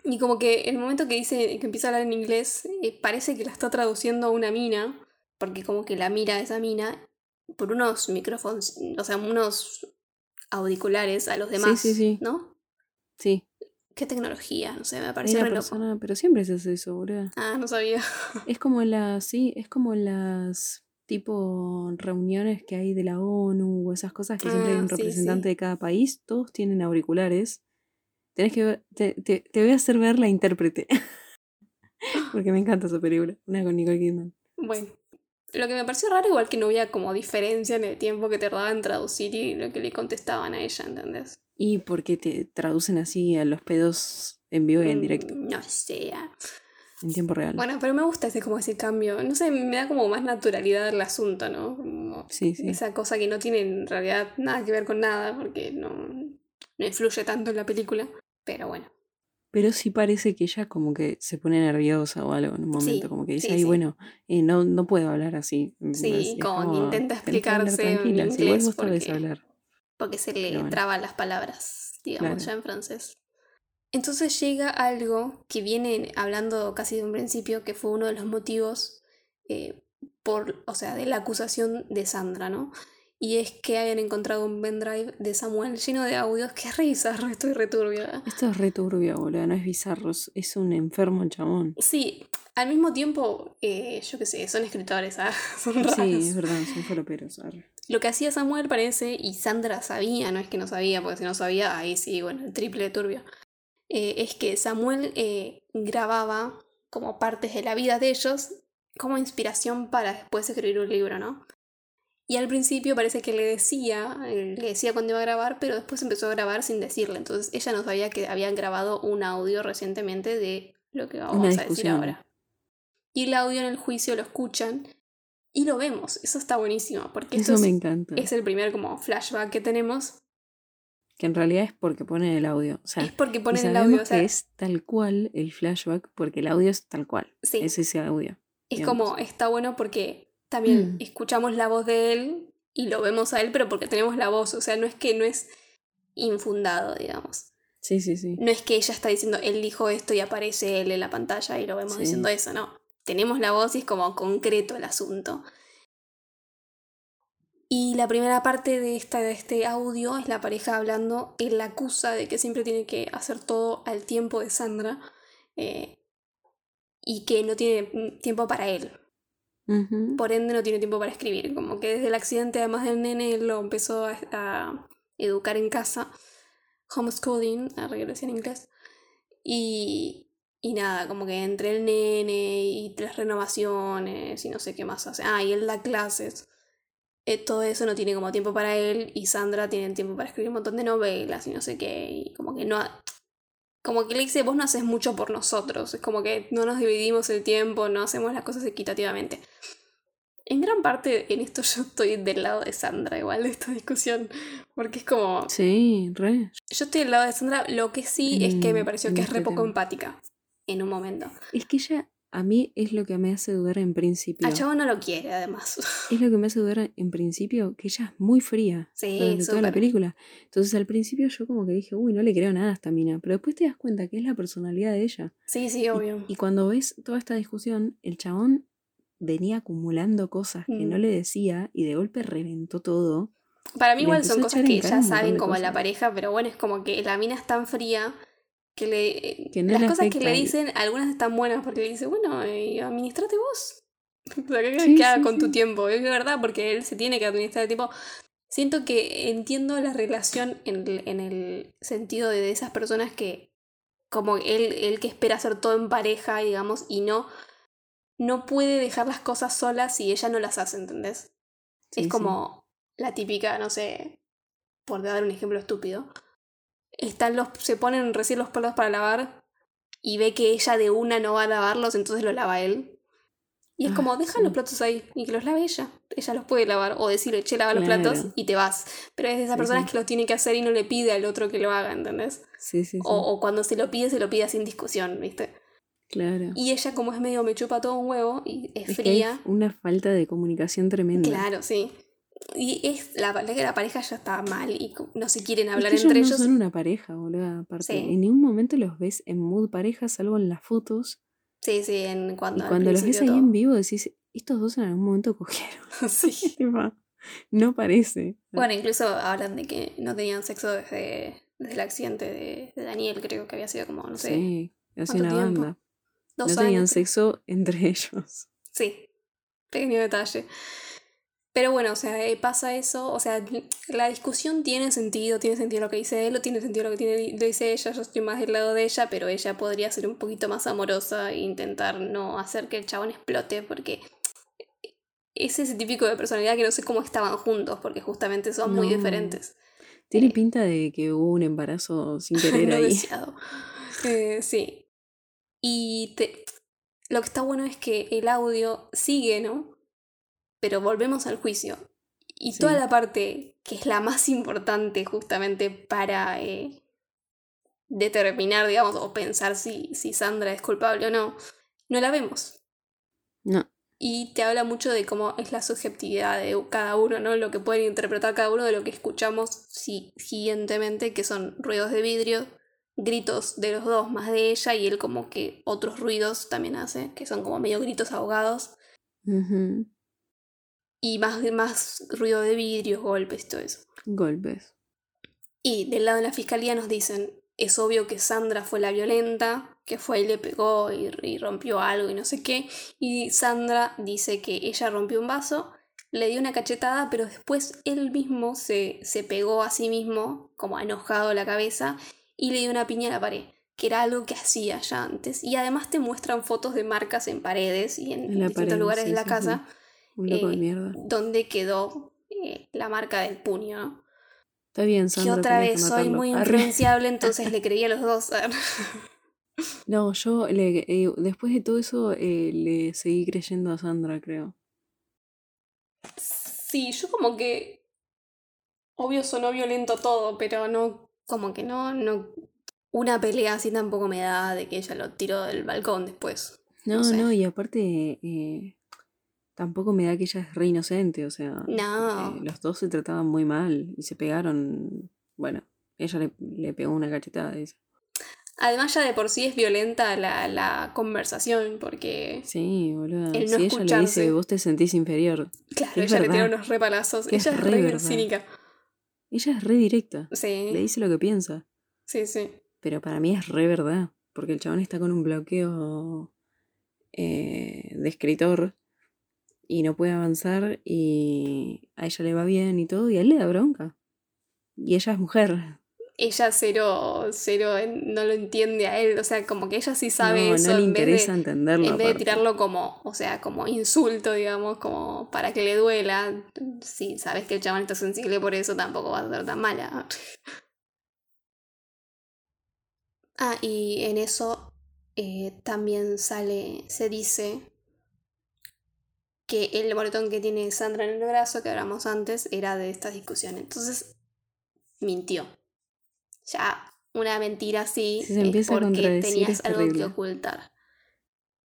Y como que el momento que dice que empieza a hablar en inglés, eh, parece que la está traduciendo a una mina, porque como que la mira esa mina por unos micrófonos, o sea, unos auriculares a los demás, sí, sí. ¿no? Sí. ¿Qué tecnología? No sé, me loco. persona, pero siempre se hace eso, boludo. Ah, no sabía. Es como las, sí, es como las tipo reuniones que hay de la ONU o esas cosas que siempre hay Ah, un sí, representante sí. de cada país, todos tienen auriculares. Tenés que ver, te, te- te voy a hacer ver la intérprete. [LAUGHS] Porque me encanta esa película, una con Nicole Kidman. Bueno, lo que me pareció raro igual que no había como diferencia en el tiempo que tardaba en traducir y lo que le contestaban a ella, ¿entendés? Y porque te traducen así a los pedos en vivo y en directo, Mm, No sé. en tiempo real. Bueno, pero me gusta ese como ese cambio. No sé, me da como más naturalidad el asunto, ¿no? Como sí, sí. esa cosa que no tiene en realidad nada que ver con nada, porque no, no influye tanto en la película. Pero bueno. Pero sí parece que ella como que se pone nerviosa o algo en un momento, Sí, como que dice, sí, ay, sí. bueno, eh, no, no puedo hablar así. Sí, como que intenta "Tenés que hablar explicarse en si inglés vos porque- hablar. porque se le bueno. traban las palabras, digamos, Claro. ya en francés. Entonces llega algo que viene hablando casi de un principio, que fue uno de los motivos eh, por, o sea, de la acusación de Sandra, ¿no? Y es que habían encontrado un pendrive de Samuel lleno de audios, que es [LAUGHS] re bizarro, estoy returbia. Esto es re turbio, boludo, no es bizarro, es- un enfermo chabón. Sí, al mismo tiempo, eh, yo qué sé, son escritores, ¿ah? [LAUGHS] son raros. Sí, es verdad, son faloperos. arre. Lo que hacía Samuel parece, y Sandra sabía, no es que no sabía, porque si no sabía, ahí sí, bueno, el triple de turbio. eh, es que Samuel eh, grababa como partes de la vida de ellos como inspiración para después escribir un libro, ¿no? Y al principio parece que le decía, eh, le decía cuando iba a grabar, pero después empezó a grabar sin decirle. Entonces ella no sabía que habían grabado un audio recientemente de lo que vamos a decir ahora. Y el audio en el juicio lo escuchan y lo vemos. Eso está buenísimo, porque Eso esto me es- encanta. es el primer como flashback que tenemos. Que en realidad es porque ponen el audio. O sea, es porque ponen el audio. O sea, que es tal cual el flashback, porque el audio es tal cual. sí, Es ese audio. es digamos. como, está bueno porque también Mm. escuchamos la voz de él y lo vemos a él, pero porque tenemos la voz. O sea, no es que no es infundado, digamos. Sí, sí, sí. No es que ella está diciendo, él dijo esto y aparece él en la pantalla y lo vemos Sí. diciendo eso, no. Tenemos la voz y es como concreto el asunto. Y la primera parte de, esta, de este audio es la pareja hablando. Él la acusa de que siempre tiene que hacer todo al tiempo de Sandra eh, y que no tiene tiempo para él. Por ende, no tiene tiempo para escribir. Como que desde el accidente, además del nene, lo empezó a, educar en casa. Homeschooling, a regresar en inglés. Y, y nada, como que entre el nene y las renovaciones y no sé qué más hace. Ah, y él da clases. Eh, todo eso no tiene como tiempo para él. Y Sandra tiene tiempo para escribir un montón de novelas y no sé qué. Y como que no. ha- Como que le dice, vos no haces mucho por nosotros. Es como que no nos dividimos el tiempo, no hacemos las cosas equitativamente. En gran parte en esto yo estoy del lado de Sandra, igual de esta discusión. Porque es como. Sí, re. Yo estoy del lado de Sandra, lo que sí es que me En- pareció que es este re poco tema. empática en un momento. Es que ella, a mí es lo que me hace dudar en principio. A Chavo no lo quiere, además. Es lo que me hace dudar en principio, que ella es muy fría Sí, durante toda la película. Entonces al principio yo como que dije, uy, no le creo nada a esta mina. Pero después te das cuenta que es la personalidad de ella. Sí, sí, obvio. Y cuando ves toda esta discusión, el chabón venía acumulando cosas que no Mm. le decía y de golpe reventó todo. Para mí igual son cosas que ya saben como la cosas. pareja, pero bueno, es como que la mina es tan fría que le... No las le cosas que le dicen, algunas están buenas porque le dice, bueno, eh, administrate vos. [LAUGHS] O sea, ¿qué Sí, que sí, con tu tiempo? Es verdad, porque él se tiene que administrar el tiempo. Siento que entiendo la relación en el, en el sentido de esas personas que, como él, él que espera hacer todo en pareja, digamos, y no, no puede dejar las cosas solas si ella no las hace, ¿entendés? Es como la típica, no sé, por dar un ejemplo estúpido. Están los, se ponen recién los platos para lavar y ve que ella de una no va a lavarlos, entonces lo lava él. Y es Ah, como, deja sí. los platos ahí y que los lave ella. Ella los puede lavar. O decirle, che, lava los platos y te vas. Pero es de esas Sí, personas sí. que lo tiene que hacer y no le pide al otro que lo haga, ¿entendés? Sí, sí, sí. O, o cuando se lo pide, se lo pide sin discusión, ¿viste? claro. Y ella, como es medio me chupa todo un huevo y es, es fría. una falta de comunicación tremenda. Claro, sí. Y es la, la, la pareja ya está mal y no se quieren Es hablar que ellos entre no ellos. son una pareja, boludo. Aparte, Sí. en ningún momento los ves en mood pareja, salvo en las fotos. Sí, sí, en cuando y cuando los ves ahí en vivo decís, estos dos en algún momento cogieron. [LAUGHS] [LAUGHS] sí. No parece. Bueno, incluso hablan de que no tenían sexo desde, desde el accidente de, de Daniel, creo que había sido como, no sé, Sí, hace ¿cuánto una tiempo? banda. dos no años. tenían sexo entre [LAUGHS] ellos. Sí, pequeño detalle. Pero bueno, o sea, eh, pasa eso, o sea, la discusión tiene sentido, tiene sentido lo que dice él, o tiene sentido lo que tiene, lo dice ella, yo estoy más del lado de ella, pero ella podría ser un poquito más amorosa e intentar no hacer que el chabón explote, porque es ese típico de personalidad que no sé cómo estaban juntos, porque justamente son muy diferentes. Tiene Eh. pinta de que hubo un embarazo sin [LAUGHS] querer no ahí. deseado. Eh, sí. Y te- lo que está bueno es que el audio sigue, ¿no? Pero volvemos al juicio. Y Sí. toda la parte que es la más importante justamente para eh, determinar, digamos, o pensar si, si Sandra es culpable o no, no la vemos. No. Y te habla mucho de cómo es la subjetividad de cada uno, ¿no? Lo que pueden interpretar cada uno de lo que escuchamos si- siguientemente, que son ruidos de vidrio, gritos de los dos más de ella y él como que otros ruidos también hace, que son como medio gritos ahogados. Y más, más ruido de vidrios, golpes y todo eso. Golpes. Y del lado de la fiscalía nos dicen, es obvio que Sandra fue la violenta, que fue y le pegó y, y rompió algo y no sé qué. Y Sandra dice que ella rompió un vaso, le dio una cachetada, pero después él mismo se, se pegó a sí mismo, como enojado la cabeza, y le dio una piña a la pared, que era algo que hacía ya antes. Y además te muestran fotos de marcas en paredes y en, En distintos pared, lugares sí, de la sí, casa Un loco de eh, mierda. donde quedó eh, la marca del puño, ¿no? Está bien, Que Sandra. otra tenías vez que soy muy influenciable, entonces le [LAUGHS] creía a los dos. [LAUGHS] No, yo le- eh, después de todo eso le seguí creyendo a Sandra, creo. Sí, yo como que. Obvio sonó violento todo, pero no. Como que no, no. Una pelea así tampoco me da de que ella lo tiró del balcón después. No, No y aparte eh, tampoco me da que ella es re inocente, o sea, No. eh, los dos se trataban muy mal y se pegaron. Bueno, ella le, le pegó una cachetada, dice. Además, ya de por sí es violenta la, la conversación, porque. Sí, boludo. El no si ella le dice, vos te sentís inferior. Claro, ella le tira unos repalazos. Es Ella es re re cínica. Ella es re directa. Le Sí, dice lo que piensa. sí, sí. Pero para mí es re verdad. Porque el chabón está con un bloqueo eh, de escritor y no puede avanzar y a ella le va bien y todo y a él le da bronca. Y ella es mujer. Ella cero, cero no lo entiende a él. O sea, como que ella sí sabe no, eso. no le en vez de- interesa entenderlo. En vez de tirarlo como, o sea, como insulto, digamos, como para que le duela, si sabes que el chabón está sensible por eso, tampoco va a ser tan mala. Ah, y en eso eh, también sale, se dice que el moretón que tiene Sandra en el brazo, que hablamos antes, era de esta discusión. Entonces, mintió. Ya, una mentira así Si se es porque tenías es algo que ocultar.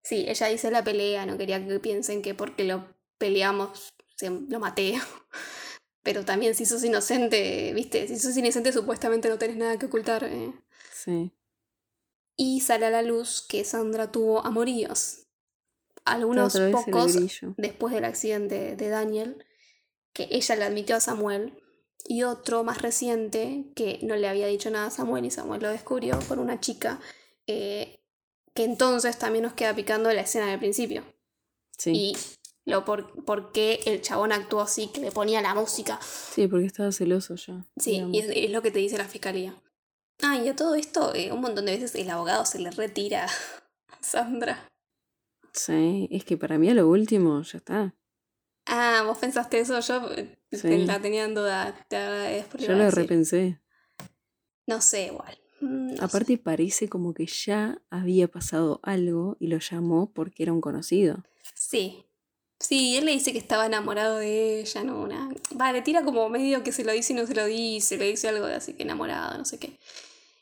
Sí, ella dice la pelea, no quería que piensen que porque lo peleamos se- lo maté. [LAUGHS] Pero también si sos inocente, viste, si sos inocente supuestamente no tenés nada que ocultar. eh. Sí. Y sale a la luz que Sandra tuvo amoríos. Algunos pocos después del accidente de Daniel, que ella le admitió a Samuel, y otro más reciente que no le había dicho nada a Samuel y Samuel lo descubrió con una chica, eh, que entonces también nos queda picando la escena del principio. Sí. Y lo por, por qué el chabón actuó así, que le ponía la música. Sí, porque estaba celoso ya. Sí, digamos. y es, es lo que te dice la fiscalía. Ah, y a todo esto, eh, un montón de veces el abogado se le retira a [LAUGHS] Sandra. Sí, es que para mí a lo último ya está. Ah, vos pensaste eso, yo eh, Sí. la tenía en duda. Yo lo repensé. No sé, igual. Mm, sé. Aparte parece como que ya había pasado algo y lo llamó porque era un conocido. Sí. Sí, él le dice que estaba enamorado de ella, no una. Vale, tira como medio que se lo dice y no se lo dice, le dice algo de así que enamorado, no sé qué.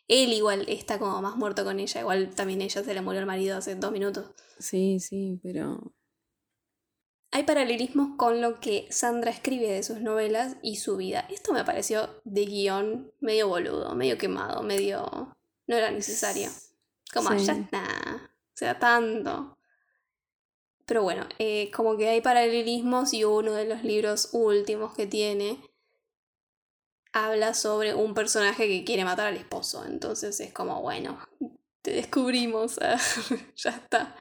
Él igual está como más muerto con ella, igual también ella se le murió el marido hace dos minutos. Sí, sí, pero Hay paralelismos con lo que Sandra escribe de sus novelas y su vida. Esto me pareció de guion medio boludo, medio quemado, medio... No era necesario. Como, Sí. ya está. O sea, tanto. Pero bueno, eh, como que hay paralelismos y uno de los libros últimos que tiene habla sobre un personaje que quiere matar al esposo. Entonces es como, bueno, te descubrimos, [LAUGHS] ya está.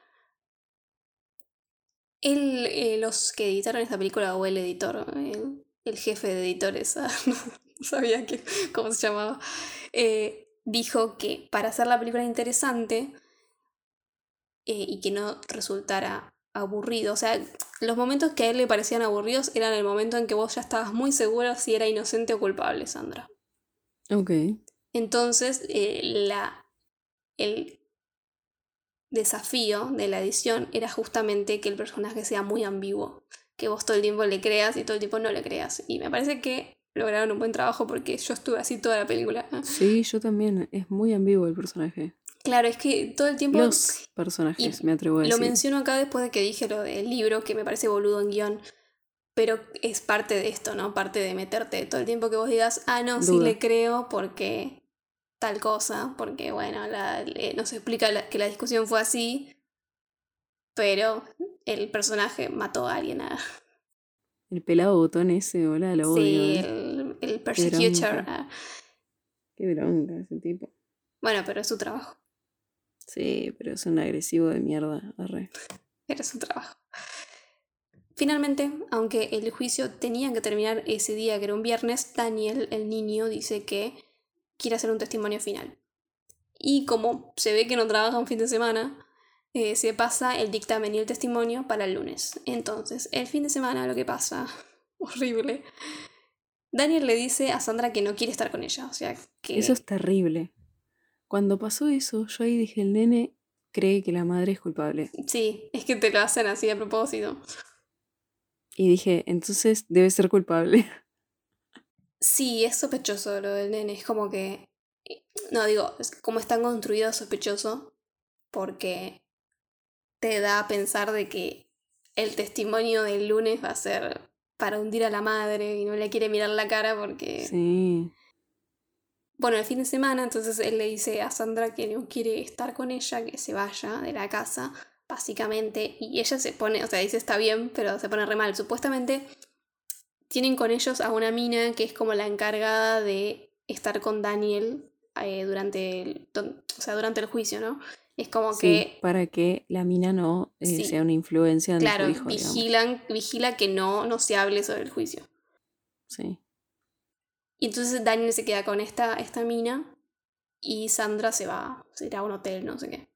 Él, eh, los que editaron esta película, o el editor, el, el jefe de editores, [LAUGHS] ah, no sabía que, cómo se llamaba, eh, dijo que para hacer la película interesante eh, y que no resultara aburrido, o sea, los momentos que a él le parecían aburridos eran el momento en que vos ya estabas muy seguro si era inocente o culpable, Sandra. Ok. Entonces, eh, la, el desafío de la edición era justamente que el personaje sea muy ambiguo, que vos todo el tiempo le creas y todo el tiempo no le creas. Y me parece que lograron un buen trabajo porque yo estuve así toda la película. Sí, yo también. Es muy ambiguo el personaje. Claro, es que todo el tiempo... Los personajes, me atrevo a Lo decir. menciono acá después de que dije lo del libro, que me parece boludo en guion, pero es parte de esto, ¿no? Parte de meterte todo el tiempo que vos digas, ah, no, sí le creo porque tal cosa, porque bueno, la, le- nos explica la- que la discusión fue así, pero el personaje mató a alguien. A, El pelado botón ese, hola, lo odio. sí, eh. el, el persecutor. bronca. ah. Qué bronca ese tipo. Bueno, pero es su trabajo. Sí, pero es un agresivo de mierda. Arre. Era su trabajo. Finalmente, aunque el juicio tenía que terminar ese día, que era un viernes, Daniel, el niño, dice que quiere hacer un testimonio final. Y como se ve que no trabaja un fin de semana, eh, se pasa el dictamen y el testimonio para el lunes. Entonces, el fin de semana lo que pasa, [LAUGHS] horrible. Daniel le dice a Sandra que no quiere estar con ella, o sea, que... Eso es terrible. Cuando pasó eso, yo ahí dije, el nene cree que la madre es culpable. Sí, es que te lo hacen así a propósito. Y dije, entonces debe ser culpable. [LAUGHS] Sí, es sospechoso lo del nene. Es como que. No, digo, es como está construido es sospechoso. Porque te da a pensar de que el testimonio del lunes va a ser para hundir a la madre y no le quiere mirar la cara porque. Sí. Bueno, el fin de semana, entonces él le dice a Sandra que no quiere estar con ella, que se vaya de la casa, básicamente. Y ella se pone, o sea, dice está bien, pero se pone re mal. Supuestamente tienen con ellos a una mina que es como la encargada de estar con Daniel eh, durante, el, don- o sea, durante el juicio, ¿no? Es como Sí, que, para que la mina no eh, Sí. sea una influencia en claro, su hijo, digamos. vigilan, vigila que no, no se hable sobre el juicio. Sí. Y entonces Daniel se queda con esta, esta mina y Sandra se va, se irá a un hotel, no sé qué.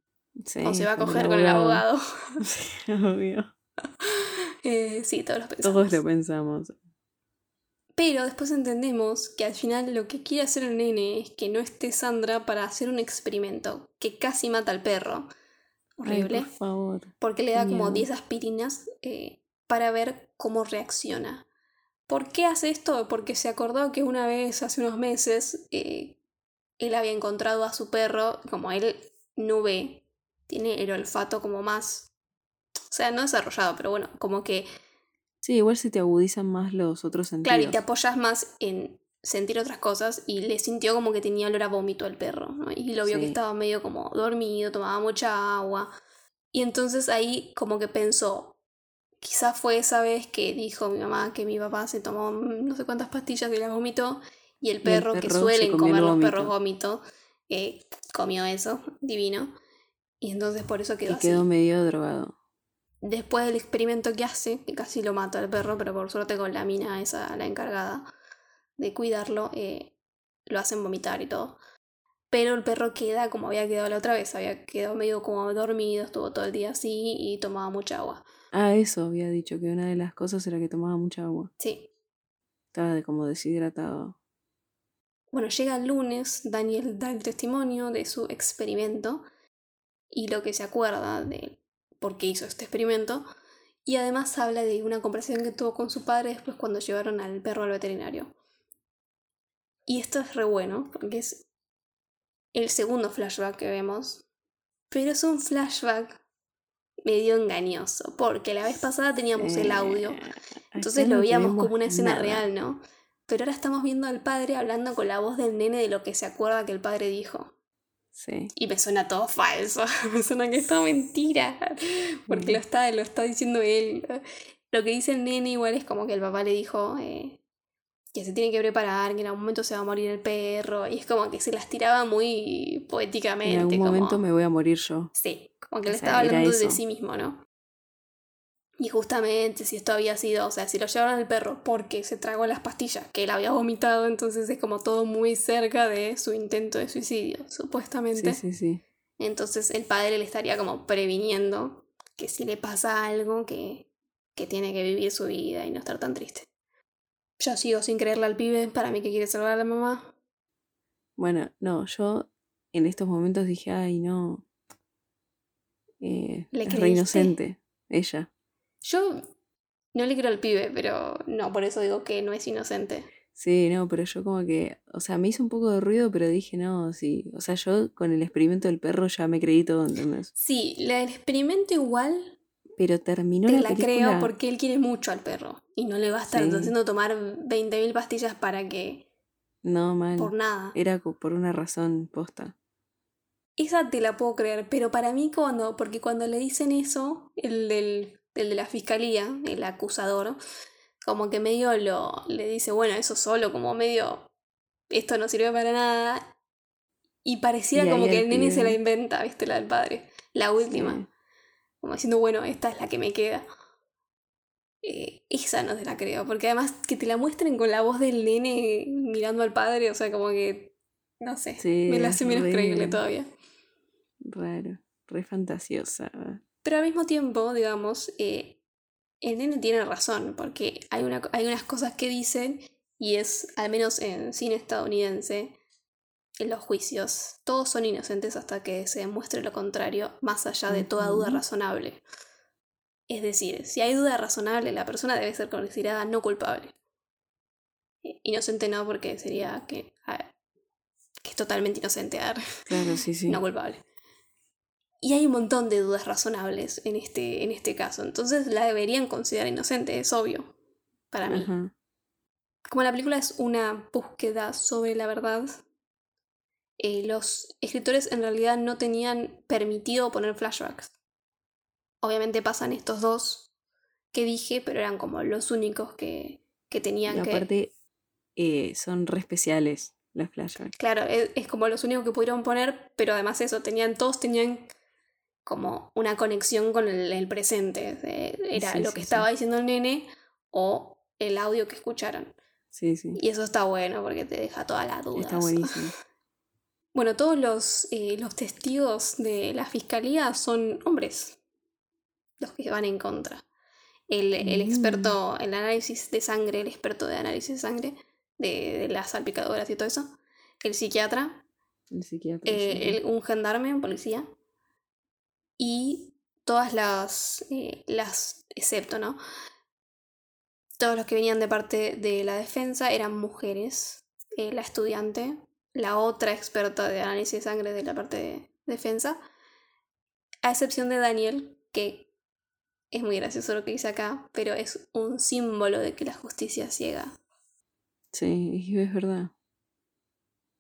sí, o se va a coger con el abogado. [LAUGHS] Sí, obvio. [LAUGHS] Eh, sí, todos los pensamos. Todos lo pensamos. Pero después entendemos que al final lo que quiere hacer el nene es que no esté Sandra para hacer un experimento que casi mata al perro. Horrible. Ay, por favor. porque le da como miedo. 10 aspirinas eh, para ver cómo reacciona. ¿Por qué hace esto? Porque se acordó que una vez, hace unos meses, eh, él había encontrado a su perro, como él no ve, tiene el olfato como más, o sea, no desarrollado, pero bueno, como que, Sí, igual se te agudizan más los otros sentidos. claro, y te apoyas más en sentir otras cosas y le sintió como que tenía olor a vómito al perro, ¿no? Y lo vio que estaba medio como dormido, tomaba mucha agua. Y entonces ahí como que pensó, quizás fue esa vez que dijo mi mamá que mi papá se tomó mm, no sé cuántas pastillas y las vomitó y el perro, que perro suelen comer los vómito. perros vómito eh, comió eso, divino. Y entonces por eso quedó y así. quedó medio drogado. Después del experimento que hace, que casi lo mata al perro, pero por suerte con la mina esa, la encargada de cuidarlo, eh, lo hacen vomitar y todo. Pero el perro queda como había quedado la otra vez, había quedado medio como dormido, estuvo todo el día así y tomaba mucha agua. Ah, eso había dicho, que una de las cosas era que tomaba mucha agua. Sí. Estaba de como deshidratado. Bueno, llega el lunes, Daniel da el testimonio de su experimento y lo que se acuerda de por qué hizo este experimento. Y además habla de una conversación que tuvo con su padre después cuando llevaron al perro al veterinario. Y esto es re bueno, porque es el segundo flashback que vemos. Pero es un flashback medio engañoso, porque la vez pasada teníamos el audio. Entonces lo veíamos como una escena nada. real, ¿no? Pero ahora estamos viendo al padre hablando con la voz del nene de lo que se acuerda que el padre dijo. Sí. Y me suena todo falso, [LAUGHS] me suena que es todo mentira, porque lo está, lo está diciendo él. Lo que dice el nene igual es como que el papá le dijo eh, que se tiene que preparar, que en algún momento se va a morir el perro, y es como que se las tiraba muy poéticamente. En algún como- momento me voy a morir yo. Sí, como que le sea, estaba hablando de sí mismo, ¿no? Y justamente si esto había sido, o sea, si lo llevaron al perro porque se tragó las pastillas que él había vomitado, entonces es como todo muy cerca de su intento de suicidio, supuestamente. Sí, sí, sí. Entonces el padre le estaría como previniendo que si le pasa algo que, que tiene que vivir su vida y no estar tan triste. Yo sigo sin creerle al pibe, para mí que quiere salvar a la mamá. Bueno, no, yo en estos momentos dije, ay, no. Eh, ¿Le es re inocente. Ella. Yo no le creo al pibe, pero no, por eso digo que no es inocente. Sí, no, pero yo como que, o sea, me hizo un poco de ruido, pero dije, no, sí. O sea, yo con el experimento del perro ya me creí todo, ¿entendés? Sí, la del experimento igual Pero terminó te la, la película. creo porque él quiere mucho al perro y no le va a estar Sí. haciendo tomar 20.000 pastillas para que... No, mal. por nada. Era por una razón posta. Esa te la puedo creer, pero para mí cuando, porque cuando le dicen eso, el del, el de la fiscalía, el acusador, como que medio lo, le dice, bueno, eso solo, como medio, esto no sirve para nada. Y pareciera Y como que el nene se la inventa, viste, la del padre, la última. Sí. Como diciendo, bueno, esta es la que me queda. Eh, esa no te la creo, porque además que te la muestren con la voz del nene mirando al padre, o sea, como que, no sé, Sí, me la hace menos re- creíble todavía. Raro. Re fantasiosa. Pero al mismo tiempo, digamos, eh, el nene tiene razón, porque hay, una, hay unas cosas que dicen, y es, al menos en cine estadounidense, en los juicios, todos son inocentes hasta que se demuestre lo contrario, más allá de toda duda razonable. Es decir, si hay duda razonable, la persona debe ser considerada no culpable. Eh, Inocente no, porque sería que, ver, que es totalmente inocente, ver, Claro, sí, [LAUGHS] sí. no culpable. Y hay un montón de dudas razonables en este, en este caso, entonces la deberían considerar inocente, es obvio, para mí. Como la película es una búsqueda sobre la verdad, eh, los escritores en realidad no tenían permitido poner flashbacks. Obviamente pasan estos dos que dije, pero eran como los únicos que, que tenían Y que... aparte, eh, son re especiales los flashbacks. Claro, es, es como los únicos que pudieron poner, pero además eso, tenían, todos tenían como una conexión con el, el presente. Era Sí, lo que sí. estaba diciendo el nene o el audio que escucharon. Sí, sí. Y eso está bueno porque te deja todas las dudas. Está buenísimo. [LAUGHS] Bueno, todos los, eh, los testigos de la fiscalía son hombres, los que van en contra. El, el Mm. experto, el análisis de sangre, el experto de análisis de sangre, de, de las salpicadoras y todo eso, el psiquiatra, El psiquiatra. eh, el- un gendarme, un policía, y todas las, eh, las, excepto, ¿no? Todos los que venían de parte de la defensa eran mujeres, eh, la estudiante, la otra experta de análisis de sangre de la parte de defensa, a excepción de Daniel, que es muy gracioso lo que dice acá, pero es un símbolo de que la justicia ciega. Sí, es verdad.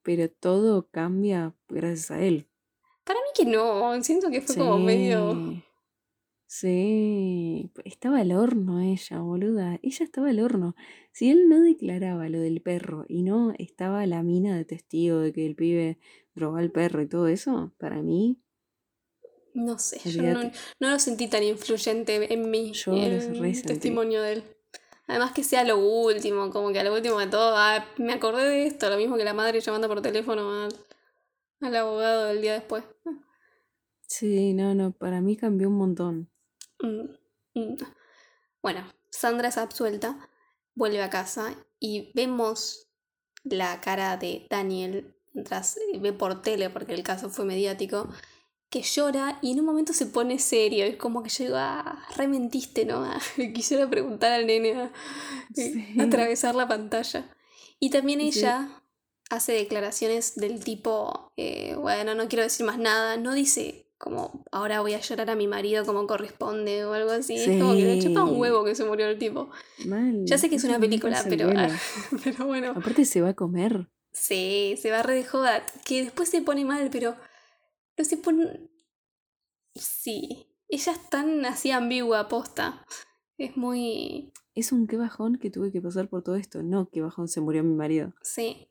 Pero todo cambia gracias a él. Para mí que no, siento que fue como medio... Sí. Estaba al horno ella, boluda. Ella estaba al horno. Si él no declaraba lo del perro y no estaba la mina de testigo de que el pibe drogó al perro y todo eso, para mí, No sé, yo no, no lo sentí tan influyente en mí, Yo el testimonio de él. Además que sea lo último, como que a lo último de todo, ah, me acordé de esto, lo mismo que la madre llamando por teléfono al, al abogado el día después. sí, no, no, para mí cambió un montón. Mm, mm. Bueno, Sandra es absuelta, vuelve a casa y vemos la cara de Daniel mientras eh, ve por tele, porque el caso fue mediático, que llora y en un momento se pone serio. Es como que yo digo, ah, rementiste, ¿no? [LAUGHS] Quisiera preguntar al nene a, Sí. atravesar la pantalla. Y también Sí. ella hace declaraciones del tipo, eh, bueno, no quiero decir más nada, no dice como ahora voy a llorar a mi marido como corresponde o algo así. Es como que le chupa un huevo que se murió el tipo. Mal. Ya sé que es una película, pero, [LAUGHS] pero bueno. Aparte se va a comer. Sí, se va re de joda. Que después se pone mal, pero No sé, pon... Sí. Ella es tan así ambigua, aposta. Es muy... Es un qué bajón que tuve que pasar por todo esto. No, qué bajón se murió mi marido. Sí.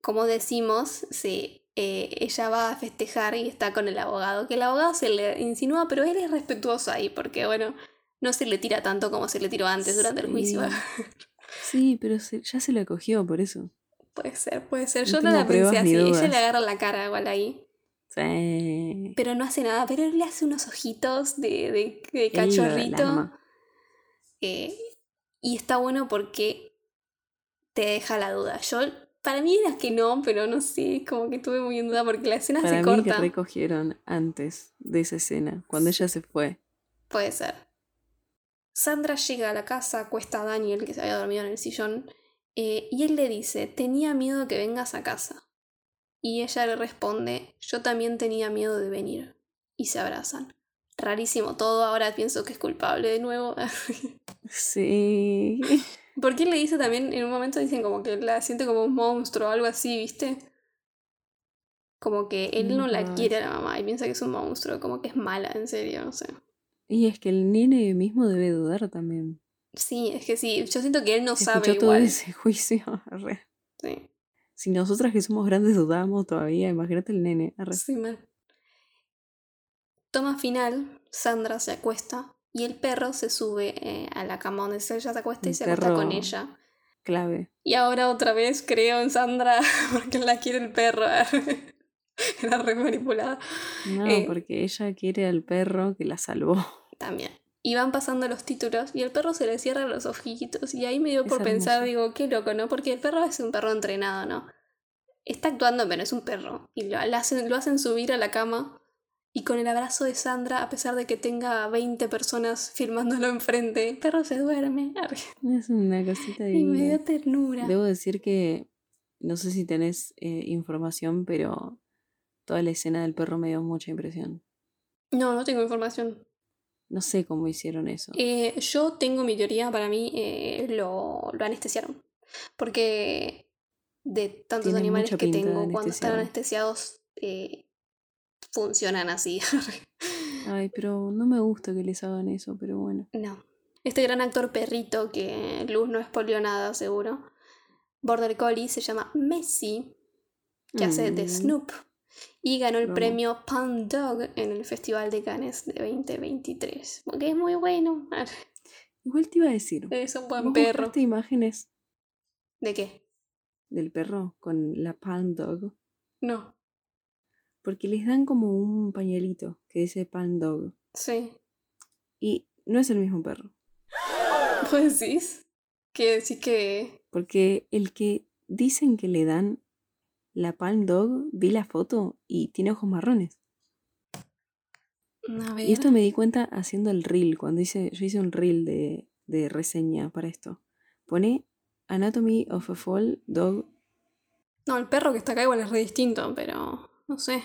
Como decimos, sí, eh, ella va a festejar y está con el abogado, que el abogado se le insinúa, pero él es respetuoso ahí, porque bueno, no se le tira tanto como se le tiró antes durante el juicio. [LAUGHS] Sí, pero se- ya se la cogió por eso. puede ser, puede ser. No Yo no la pensé así. Ella le agarra la cara igual ahí. Sí. Pero no hace nada, pero él le hace unos ojitos de, de, cachorrito. eh, y está bueno porque te deja la duda. Yo, para mí era que no, pero no sé, como que estuve muy en duda porque la escena Para se mí que corta. recogieron antes de esa escena, cuando ella se fue. Puede ser. Sandra llega a la casa, acuesta a Daniel, que se había dormido en el sillón, eh, y él le dice, tenía miedo que vengas a casa. Y ella le responde, yo también tenía miedo de venir. Y se abrazan. Rarísimo todo, ahora pienso que es culpable de nuevo. [LAUGHS] Sí. Porque él le dice también, en un momento dicen como que la siente como un monstruo o algo así, ¿viste? Como que él no la quiere a la mamá y piensa que es un monstruo, como que es mala, en serio, no sé. Y es que el nene mismo debe dudar también. Sí, es que sí, yo siento que él no sabe todo igual. ese [LAUGHS] juicio. Arre. Sí, Si nosotras que somos grandes dudamos todavía, imagínate el nene. Arre. sí, mal. Toma final, Sandra se acuesta y el perro se sube eh, a la cama donde ella se acuesta y se acuesta con ella. Clave. Y ahora otra vez creo en Sandra [LAUGHS] porque la quiere el perro. [LAUGHS] Era re manipulada. No, Eh. porque ella quiere al perro que la salvó. [LAUGHS] También. Y van pasando los títulos y el perro se le cierra los ojitos. Y ahí me dio Es por pensar, digo, qué loco, ¿no? Porque el perro es un perro entrenado, ¿no? Está actuando, pero es un perro. Y lo, lo hacen, lo hacen subir a la cama. Y con el abrazo de Sandra, a pesar de que tenga 20 personas filmándolo [LAUGHS] enfrente, el perro se duerme. Es una cosita Y me dio ternura. Debo decir que no sé si tenés eh, información, pero toda la escena del perro me dio mucha impresión. No, no tengo información. No sé cómo hicieron eso. Eh, yo tengo mi teoría, para mí eh, lo, lo anestesiaron. Porque de tantos animales que de tengo, cuando están anestesiado. anestesiados, eh, funcionan así. [LAUGHS] Ay, pero no me gusta que les hagan eso, pero bueno. no. Este gran actor perrito, que Luz no expolió nada, seguro. Border Collie se llama Messi, que hace de Mm. Snoop. Y ganó el premio Palm Dog en el Festival de Cannes de 2023. Porque es muy bueno. [LAUGHS] Igual te iba a decir. Es un buen ¿Vos perro. imágenes ¿De qué? del perro con la Palm Dog? No. Porque les dan como un pañuelito que dice Palm Dog. Sí. Y no es el mismo perro. [LAUGHS] ¿Vos decís? Que decís que. Porque el que dicen que le dan la Palm Dog, vi la foto y tiene ojos marrones. A ver. Y esto me di cuenta haciendo el reel, cuando hice, yo hice un reel de, de reseña para esto. Pone Anatomy of a Fall Dog. No, el perro que está acá igual es re distinto, pero. No sé.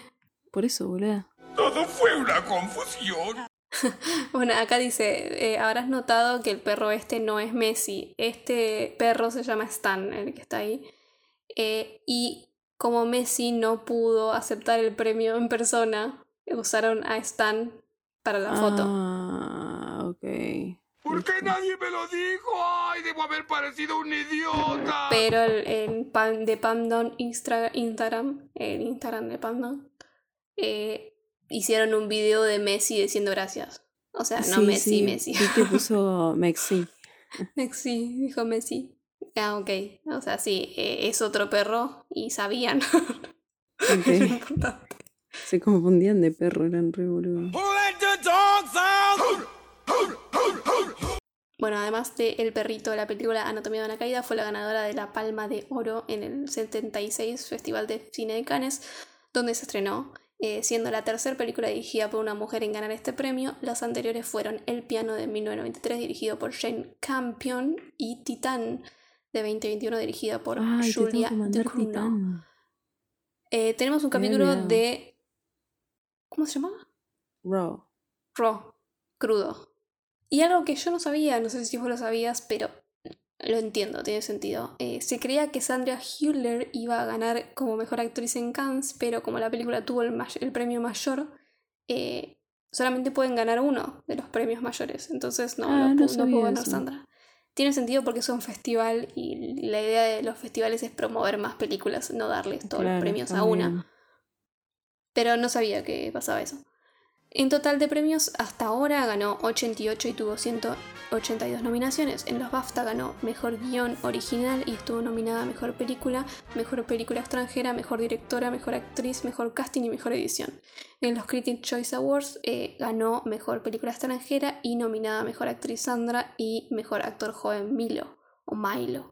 Por eso, boluda. Todo fue una confusión. [LAUGHS] Bueno, acá dice: eh, Habrás notado que el perro este no es Messi. Este perro se llama Stan, el que está ahí. Eh, y como Messi no pudo aceptar el premio en persona, usaron a Stan para la foto. Ah, ok. ¿Por qué nadie me lo dijo? ¡Ay, debo haber parecido un idiota! Pero el, el pan de Pamdon Instra- Instagram, el Instagram de Pamdon, eh, hicieron un video de Messi diciendo gracias. O sea, no Sí, Messi, sí, Messi. Vi que [LAUGHS] puso Mexi. Messi, dijo Messi. Ah, ok. O sea, sí, eh, es otro perro y sabían. [LAUGHS] Ok. Es importante. Se confundían de perro, eran re boludos. Bueno, además de El perrito de la película Anatomía de una caída, fue la ganadora de la Palma de Oro en el 76 Festival de Cine de Cannes, donde se estrenó, eh, siendo la tercera película dirigida por una mujer en ganar este premio. Las anteriores fueron El piano de 1993, dirigido por Jane Campion, y Titán de 2021, dirigida por Ay, te Julia Ducournau. Titán. Eh, tenemos un capítulo de... ¿Cómo se llamaba? Raw. Raw, crudo. Y algo que yo no sabía, no sé si vos lo sabías, pero lo entiendo, tiene sentido. Eh, se creía que Sandra Hüller iba a ganar como mejor actriz en Cannes, pero como la película tuvo el, premio mayor, eh, solamente pueden ganar uno de los premios mayores. Entonces no, Ah, no, pudo ganar eso. Sandra. Tiene sentido porque es un festival y la idea de los festivales es promover más películas, no darles todos los premios a una. Pero no sabía que pasaba eso. En total de premios, hasta ahora ganó 88 y tuvo 182 nominaciones. En los BAFTA ganó Mejor Guión Original y estuvo nominada a Mejor Película, Mejor Película Extranjera, Mejor Directora, Mejor Actriz, Mejor Casting y Mejor Edición. En los Critics Choice Awards eh, ganó Mejor Película Extranjera y nominada a Mejor Actriz Sandra y Mejor Actor Joven Milo o Milo.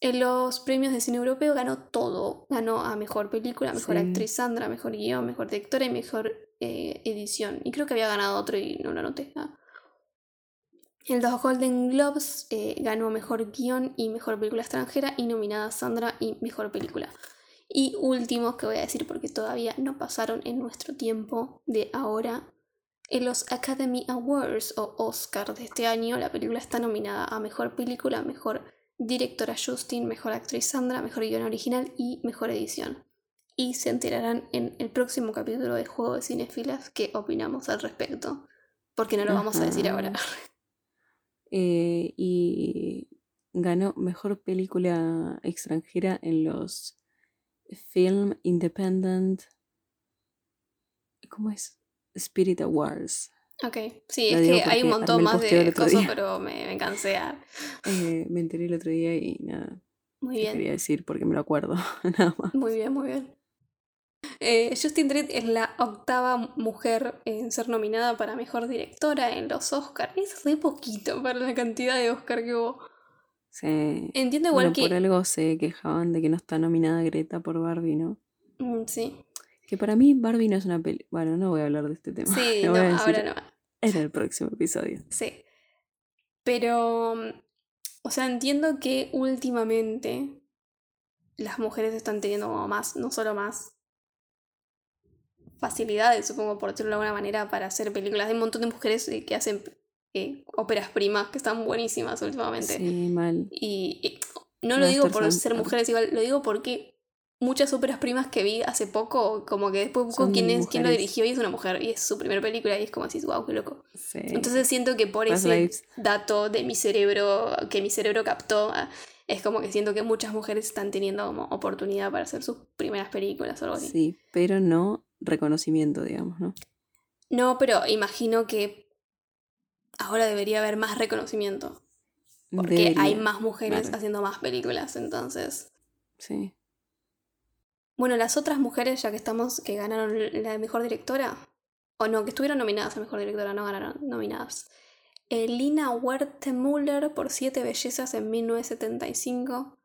En los premios de cine europeo ganó todo. Ganó a mejor película, mejor Sí. actriz Sandra, mejor guion, mejor directora y mejor eh, edición. Y creo que había ganado otro y no lo anoté. Ah. En Golden Globes eh, ganó mejor guion y mejor película extranjera y nominada Sandra y mejor película. Y últimos que voy a decir porque todavía no pasaron en nuestro tiempo de ahora. En los Academy Awards o Oscar de este año, la película está nominada a Mejor Película, Mejor Directora Justin, Mejor Actriz Sandra, Mejor Guión Original y Mejor Edición. Y se enterarán en el próximo capítulo de Juego de Cinefilas qué opinamos al respecto, porque no lo vamos a decir ahora. [LAUGHS] Eh, y ganó mejor película extranjera en los Film Independent. ¿Cómo es? Spirit Awards. Ok, sí, Lo es que hay un montón más de cosas, pero me, me cansé. [LAUGHS] Eh, me enteré el otro día y nada, Muy bien. quería decir porque me lo acuerdo, [LAUGHS] nada más. Muy bien, muy bien. Eh, Justin Dredd es la octava mujer en ser nominada para mejor directora en los Oscars. Es re poquito para la cantidad de Oscar que hubo. Sí. Entiendo igual Bueno, que. por algo se quejaban de que no está nominada Greta por Barbie, ¿no? Mm, sí, Que para mí Barbie no es una peli. Bueno, no voy a hablar de este tema. sí, [LAUGHS] no, ahora no. En el próximo episodio. Sí. Pero. mm, O sea, entiendo que últimamente las mujeres están teniendo como más, no solo más facilidades, supongo, por decirlo de alguna manera, para hacer películas. Hay un montón de mujeres eh, que hacen eh, óperas primas que están buenísimas últimamente. Sí, mal. Y, y no lo digo por ser mujeres igual, lo digo porque muchas óperas primas que vi hace poco, como que después busco quién es, quién lo dirigió y es una mujer, y es su primera película, y es como así, wow, qué loco. Sí. Entonces siento que por ese lives. dato de mi cerebro, que mi cerebro captó, ah, es como que siento que muchas mujeres están teniendo como oportunidad para hacer sus primeras películas o algo así. Sí, pero no reconocimiento, digamos, ¿no? No, pero imagino que ahora debería haber más reconocimiento. Porque Debería, hay más mujeres haciendo más películas, entonces. Sí. Bueno, las otras mujeres, ya que estamos, que ganaron la mejor directora, o no, que estuvieron nominadas a mejor directora, no ganaron nominadas. Eh, Lina Wertmuller por Siete Bellezas en 1975.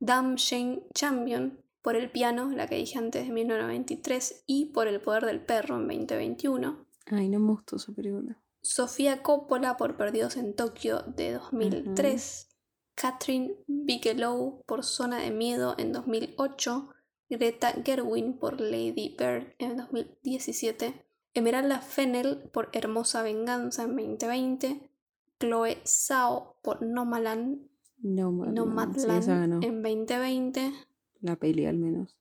Dam Jane Champion por El piano, la que dije antes, en 1993. Y por El poder del perro en 2021. Ay, no me gustó esa película. Sofía Coppola por Perdidos en Tokio de 2003. Catherine Bigelow por Zona de Miedo en 2008. Greta Gerwin por Lady Bird en 2017. Emeralda Fennel por Hermosa Venganza en 2020. Chloe Zhao por Nomaland, No, man, no, sí, Nomadland esa ganó. en 2020. La peli, al menos.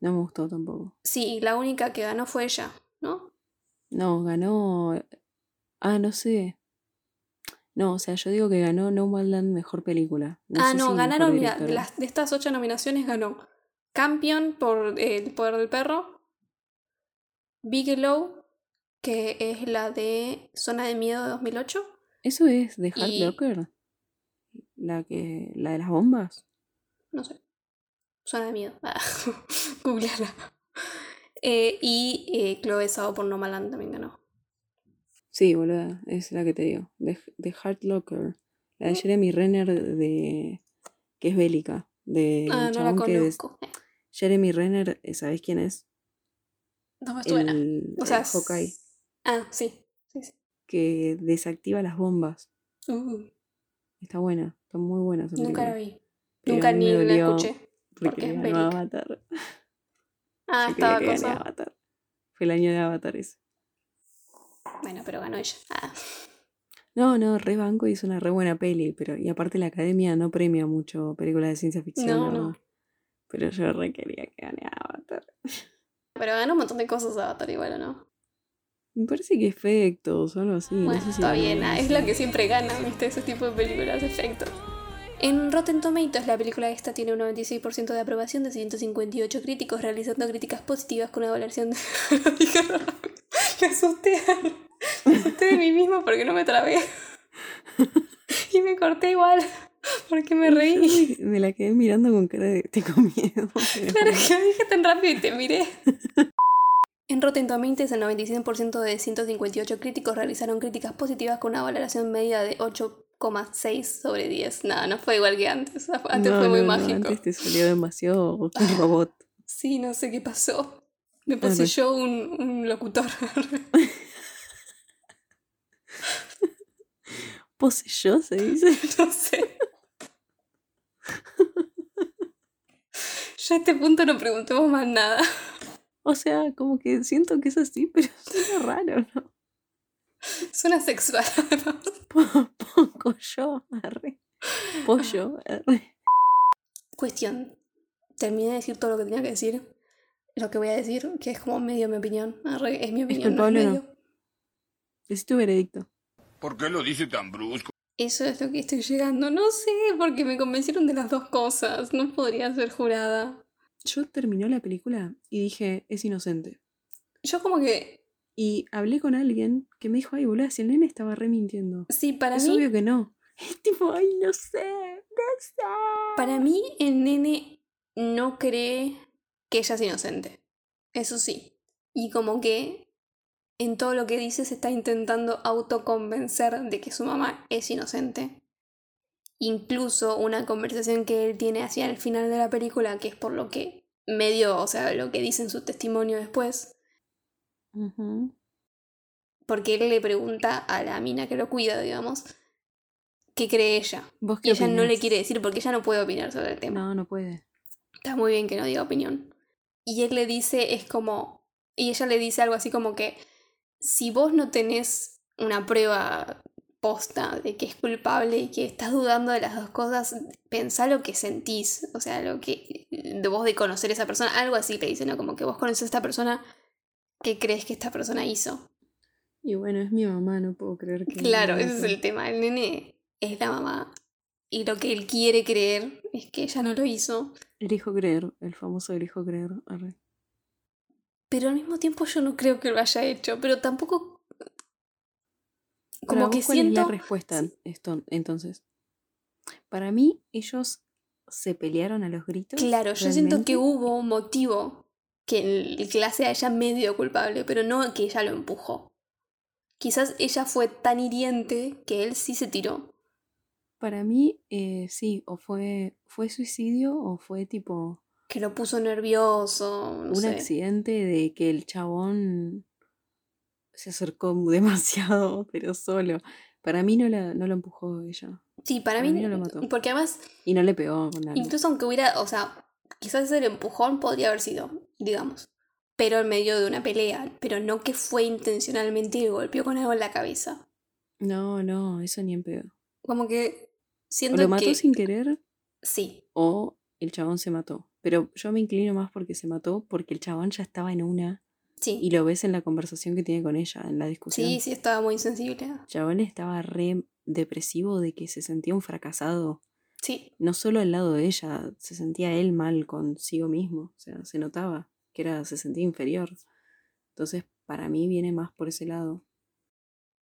No me gustó tampoco. Sí, la única que ganó fue ella, ¿no? No, ganó. Ah, no sé. No, o sea, yo digo que ganó Nomadland mejor película. No ah, sé no, si ganaron, mira, de, las, de estas ocho nominaciones ganó Campion por eh, El Poder del Perro, Bigelow, que es la de Zona de Miedo de 2008, ¿Eso es de Hard y- Locker? La que. la de las bombas. No sé, Zona de Miedo, ah, [LAUGHS] googleala. Eh, y eh, Chloe Zhao por Nomaland también ganó. Sí, boluda, es la que te digo. De, de Hard Locker. La de Jeremy Renner de. que es bélica. De ah, no la conozco. Eh, Jeremy Renner, eh, ¿sabés quién es? No me suena. El, o sea, el Hawkeye. Ah, sí. sí, sí. Que desactiva las bombas. Uh, Está buena, está muy buena nunca la vi. Nunca me ni la escuché. Porque bélica. Avatar. Ah, Yo estaba cosa. Avatar. Fue el año de Avatar ese. Bueno, pero ganó ella. Ah. No, no, re banco es una re buena peli, pero y aparte la academia no premia mucho películas de ciencia ficción, No, no. Pero yo re quería que gane Avatar. Pero ganó un montón de cosas Avatar igual, ¿o no? Me parece que efectos o algo así. no Bueno, sé si está bien, ah, es lo que siempre gana, ¿viste? Ese tipo de películas, efectos. En Rotten Tomatoes, la película esta tiene un 96% de aprobación de 158 críticos, realizando críticas positivas con una valoración de... [LAUGHS] Me asusté. Me asusté de mí misma porque no me trabé. [LAUGHS] Y me corté igual, porque me reí. me, me la quedé mirando con cara de tengo miedo. [LAUGHS] Claro que lo dije tan rápido y te miré. En Rotten Tomatoes, el 95% de 158 críticos realizaron críticas positivas con una valoración media de 8,6 sobre 10. Nada, no fue igual que antes. Antes No, fue muy no, no, mágico. Antes te salió demasiado [LAUGHS] un robot. Sí, no sé qué pasó. Me poseyó un, un locutor. [LAUGHS] Poseyó, se dice. [LAUGHS] no sé. Ya a este punto no preguntemos más nada. O sea, como que siento que es así, pero suena raro, ¿no? Suena sexual. Po- [LAUGHS] Poco yo, arre. Pollo, arre. Cuestión. Terminé de decir todo lo que tenía que decir. Lo que voy a decir, que es como medio mi opinión. Arre, Es mi opinión, no es no? medio. Decí tu veredicto. ¿Por qué lo dice tan brusco? Eso es lo que estoy llegando. No sé, porque me convencieron de las dos cosas. No podría ser jurada. Yo terminó la película y dije, es inocente. Yo como que, Y hablé con alguien que me dijo, ay, boludo, si el nene estaba re mintiendo. sí, para es mí, obvio que no. [LAUGHS] Es tipo, ay, no sé, no sé. para mí el nene no cree que ella es inocente. Eso sí. Y como que en todo lo que dice se está intentando autoconvencer de que su mamá es inocente. Incluso una conversación que él tiene hacia el final de la película, que es por lo que medio, o sea, lo que dice en su testimonio después, Porque él le pregunta a la mina que lo cuida, digamos, qué cree ella. ¿Vos Y ella no le quiere decir porque ella no puede opinar sobre el tema. No, no puede. Está muy bien que no diga opinión. Y él le dice, es como, y ella le dice algo así como que, si vos no tenés una prueba posta de que es culpable y que estás dudando de las dos cosas, pensá lo que sentís, o sea, lo que, de vos de conocer a esa persona, algo así le dice, ¿no? Como que vos conoces a esta persona, ¿qué crees que esta persona hizo? Y bueno, es mi mamá, no puedo creer que... Claro, ese es el tema, el nene es la mamá. Y lo que él quiere creer es que ella no lo hizo. Elijo creer, el famoso elijo creer. arre. Pero al mismo tiempo yo no creo que lo haya hecho. Pero tampoco. Para Como vos, que ¿cuál es siento. la respuesta esto, entonces? Para mí, ellos se pelearon a los gritos. Claro, yo siento que hubo un motivo que la hace a ella medio culpable, pero no que ella lo empujó. Quizás ella fue tan hiriente que él sí se tiró. Para mí, eh, sí, o fue, fue suicidio o fue tipo Que lo puso nervioso. No un sé. accidente de que el chabón se acercó [LAUGHS] demasiado, pero solo. Para mí no, la, no lo empujó ella. Sí, para, Para mí. mí no lo mató. Porque además, Y no le pegó con incluso aunque hubiera. O sea, quizás el empujón podría haber sido, digamos. Pero en medio de una pelea. Pero no que fue intencionalmente y le golpeó con algo en la cabeza. No, no, eso ni en pedo. Como que. Siento lo mató que. sin querer Sí. o el chabón se mató. Pero yo me inclino más porque se mató, porque el chabón ya estaba en una Sí. y lo ves en la conversación que tiene con ella, en la discusión. Sí, sí, estaba muy sensible. El chabón estaba re depresivo de que se sentía un fracasado. Sí. No solo al lado de ella, se sentía él mal consigo mismo. O sea, se notaba que era, se sentía inferior. Entonces, para mí viene más por ese lado.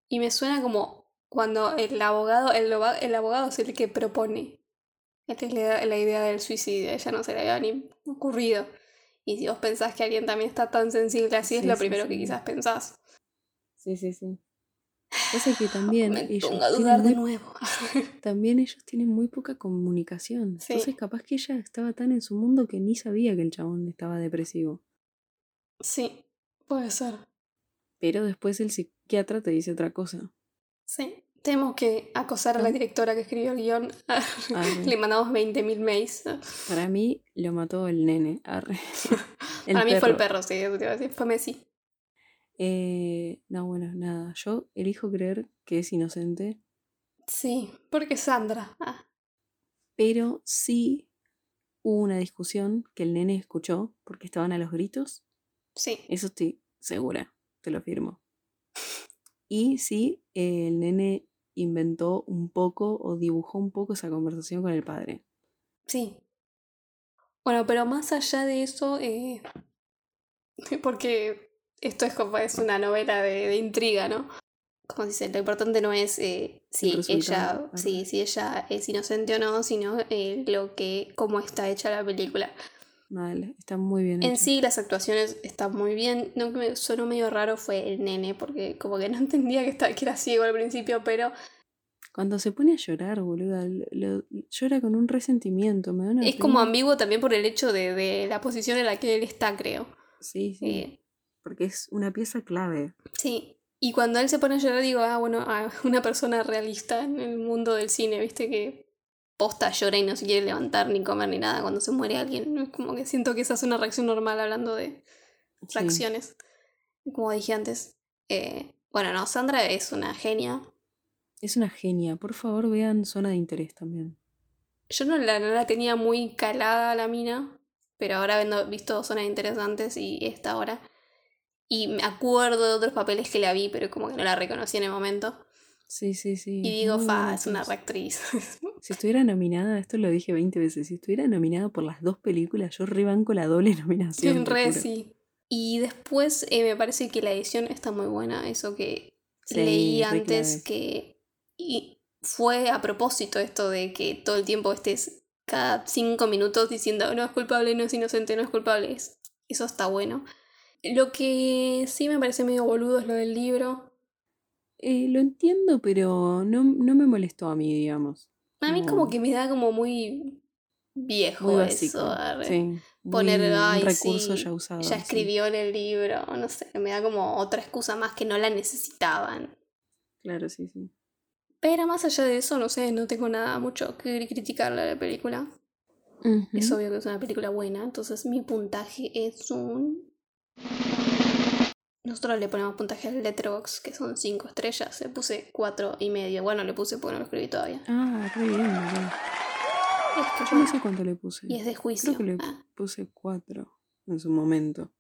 Y me suena como cuando el abogado, el, el abogado es el que propone. Esta es la, la idea del suicidio, ella no se le había ni ocurrido. Y si vos pensás que alguien también está tan sensible así, es lo sí, primero que quizás pensás. Sí, sí, sí. Pasa que también me ellos pongo a dudar de muy- nuevo. [LAUGHS] también ellos tienen muy poca comunicación. Sí. Entonces capaz que ella estaba tan en su mundo que ni sabía que el chabón estaba depresivo. sí, puede ser. Pero después el psiquiatra te dice otra cosa. Sí. Tenemos que acosar a la Ah. directora que escribió el guion. [LAUGHS] Arre. Le mandamos 20.000 mails. Para mí lo mató el nene. Arre. [LAUGHS] Para mí fue el perro, sí, eso te iba a decir. Fue Messi. Eh, no, bueno, nada. Yo elijo creer que es inocente Sí, porque Sandra. Ah, Pero sí hubo una discusión que el nene escuchó porque estaban a los gritos. sí. Eso estoy segura, te lo afirmo. Y sí, el nene inventó un poco o dibujó un poco esa conversación con el padre. Sí. Bueno, pero más allá de eso, eh, [LAUGHS] porque esto es como es una novela de, de intriga, ¿no? Como dice, lo importante no es eh, si ella, sí, si ella es inocente o no, sino eh, lo que, cómo está hecha la película. Mal, está muy bien En sí, las actuaciones están muy bien. Lo que me sonó medio raro fue el nene, porque como que no [LAUGHS] entendía que, estaba, que era ciego al principio, pero Cuando se pone a llorar, boluda, lo- lo- llora con un resentimiento. Me da una es como ambiguo también por el hecho de, de la posición en la que él está, creo. Sí, sí. Eh, Porque es una pieza clave. Sí, y cuando él se pone a llorar digo, ah, bueno, ah, [LAUGHS] una persona realista en el mundo del cine, viste que posta llora y no se quiere levantar ni comer ni nada cuando se muere alguien. Es como que siento que esa es una reacción normal hablando de Sí. reacciones. Como dije antes. Eh, bueno, no, Sandra es una genia. Es una genia. Por favor, vean Zona de Interés también. Yo no la, no la tenía muy calada la mina, pero ahora habiendo visto zonas interesantes y esta ahora. Y me acuerdo de otros papeles que la vi, pero como que no la reconocí en el momento. Sí, sí, sí. Y digo, muy fa, es una actriz. reactriz. [LAUGHS] Si estuviera nominada, esto lo dije 20 veces, si estuviera nominada por las dos películas, yo rebanco la doble [LAUGHS] nominación. Re, sí. Y después eh, me parece que la edición está muy buena. Eso que Sí, leí antes que y fue a propósito esto de que todo el tiempo estés cada cinco minutos diciendo no es culpable, no es inocente, no es culpable. Es- Eso está bueno. Lo que sí me parece medio boludo es lo del libro. Eh, lo entiendo, pero no, no me molestó a mí, digamos. A mí No. como que me da como muy viejo Muy eso. Sí. Poner, "Ay, recurso sí, ya usado. ya sí. escribió en el libro, no sé, me da como otra excusa más que no la necesitaban. Claro, sí, sí. Pero más allá de eso, no sé, no tengo nada mucho que criticarle a la película. Es obvio que es una película buena, entonces mi puntaje es un... Nosotros le ponemos puntaje al Letterboxd, que son 5 estrellas. Le puse cuatro y medio. Bueno, le puse porque no lo escribí todavía. Ah, re bien, boludo. Es que Yo no yo- sé cuánto le puse. Y es de juicio. Creo que le Ah, puse cuatro en su momento.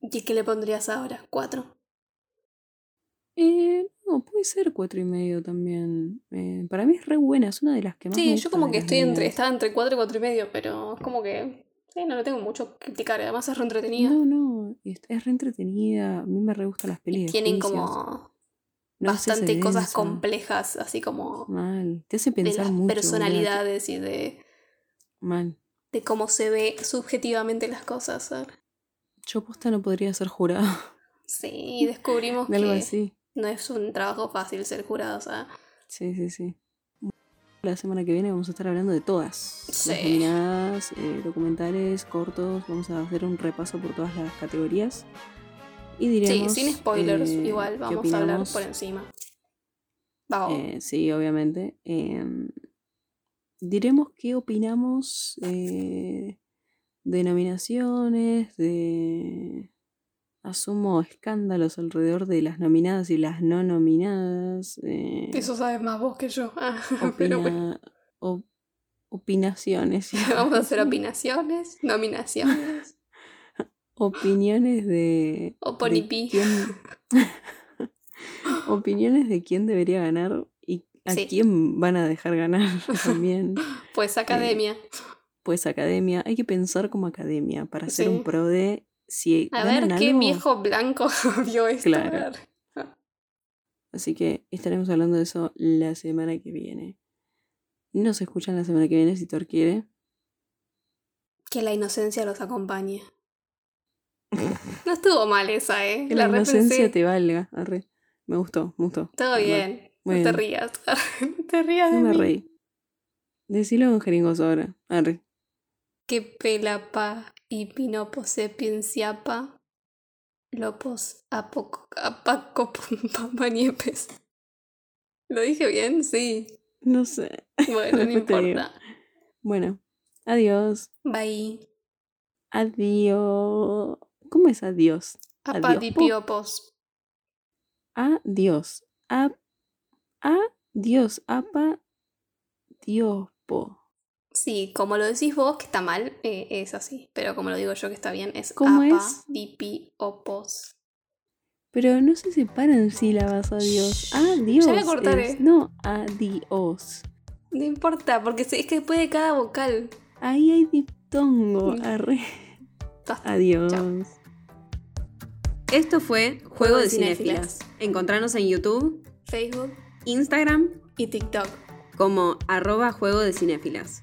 ¿Y qué le pondrías ahora? ¿Cuatro? Eh, no, puede ser cuatro y medio también. Eh, para mí es re buena, es una de las que más me Sí, yo gusta como que estoy entre, estaba entre 4 y 4 y medio, pero es como que sí, no le tengo mucho que criticar, además es re entretenida. No, no, es, es re entretenida. A mí me re gustan las de tienen como No bastante cosas complejas, así como Mal. Te hace de pensar las mucho. boluda. personalidades y de, Mal. de cómo se ve subjetivamente las cosas. ¿sabes? Yo posta no podría ser jurado Sí, descubrimos [LAUGHS] de algo que así. no es un trabajo fácil ser jurado, o sea, Sí, sí, sí. La semana que viene vamos a estar hablando de todas. Sí. Las nominadas, eh, documentales, cortos. Vamos a hacer un repaso por todas las categorías. Y sí, diremos. sin spoilers, eh, igual vamos a hablar por encima. Vamos. Eh, sí, obviamente. Em, diremos qué opinamos de nominaciones, de. Asumo escándalos alrededor de las nominadas y las no nominadas. eh, Eso sabes más vos que yo. [LAUGHS] Ah, pero bueno. opina- op- opinaciones. [LAUGHS] Vamos a hacer opinaciones, nominaciones. [LAUGHS] Opiniones de. O de quién- opiniones de quién debería ganar y a Sí. quién van a dejar ganar también. Pues academia. Pues academia, hay que pensar como academia para Sí. un pro de si A ver qué algo, viejo blanco [LAUGHS] vio esto. Claro. a ver. Así que estaremos hablando de eso la semana que viene. Nos escuchan la semana que viene si Thor quiere. Que la inocencia los acompañe. [LAUGHS] No estuvo mal esa, ¿eh? Que la, inocencia te valga. Arre. Me gustó, me gustó. Todo [LAUGHS] Arre. bien. No te rías. no te rías No de me mí. reí. Decilo en jeringoso ahora. Arre. Que pelapa y pinopo sapienciapa. Lopos apoco apaco. [LAUGHS] ¿Lo dije bien? Sí. No sé. Bueno, [LAUGHS] no importa. Bueno. Adiós. Bye. Adiós. ¿Cómo es adiós? Adiós. Apadipiopos. Adiós. A. A. Dios, apa, Diospo. Sí, como lo decís vos, que está mal, eh, es así. Pero como lo digo yo, que está bien, es ¿Cómo apa, es? dipi, opos. Pero no se separan sílabas a Dios. Adiós. Ya voy a cortar, es-. No, adiós. No importa, porque es que después de cada vocal. Ahí hay diptongo. Mm. Arre. Adiós. Chao. Esto fue Juego, Juego de de Cinéfilas. Cinéfilas. Encontrarnos en YouTube, Facebook Instagram, y TikTok. como arroba Juego de Cinéfilas.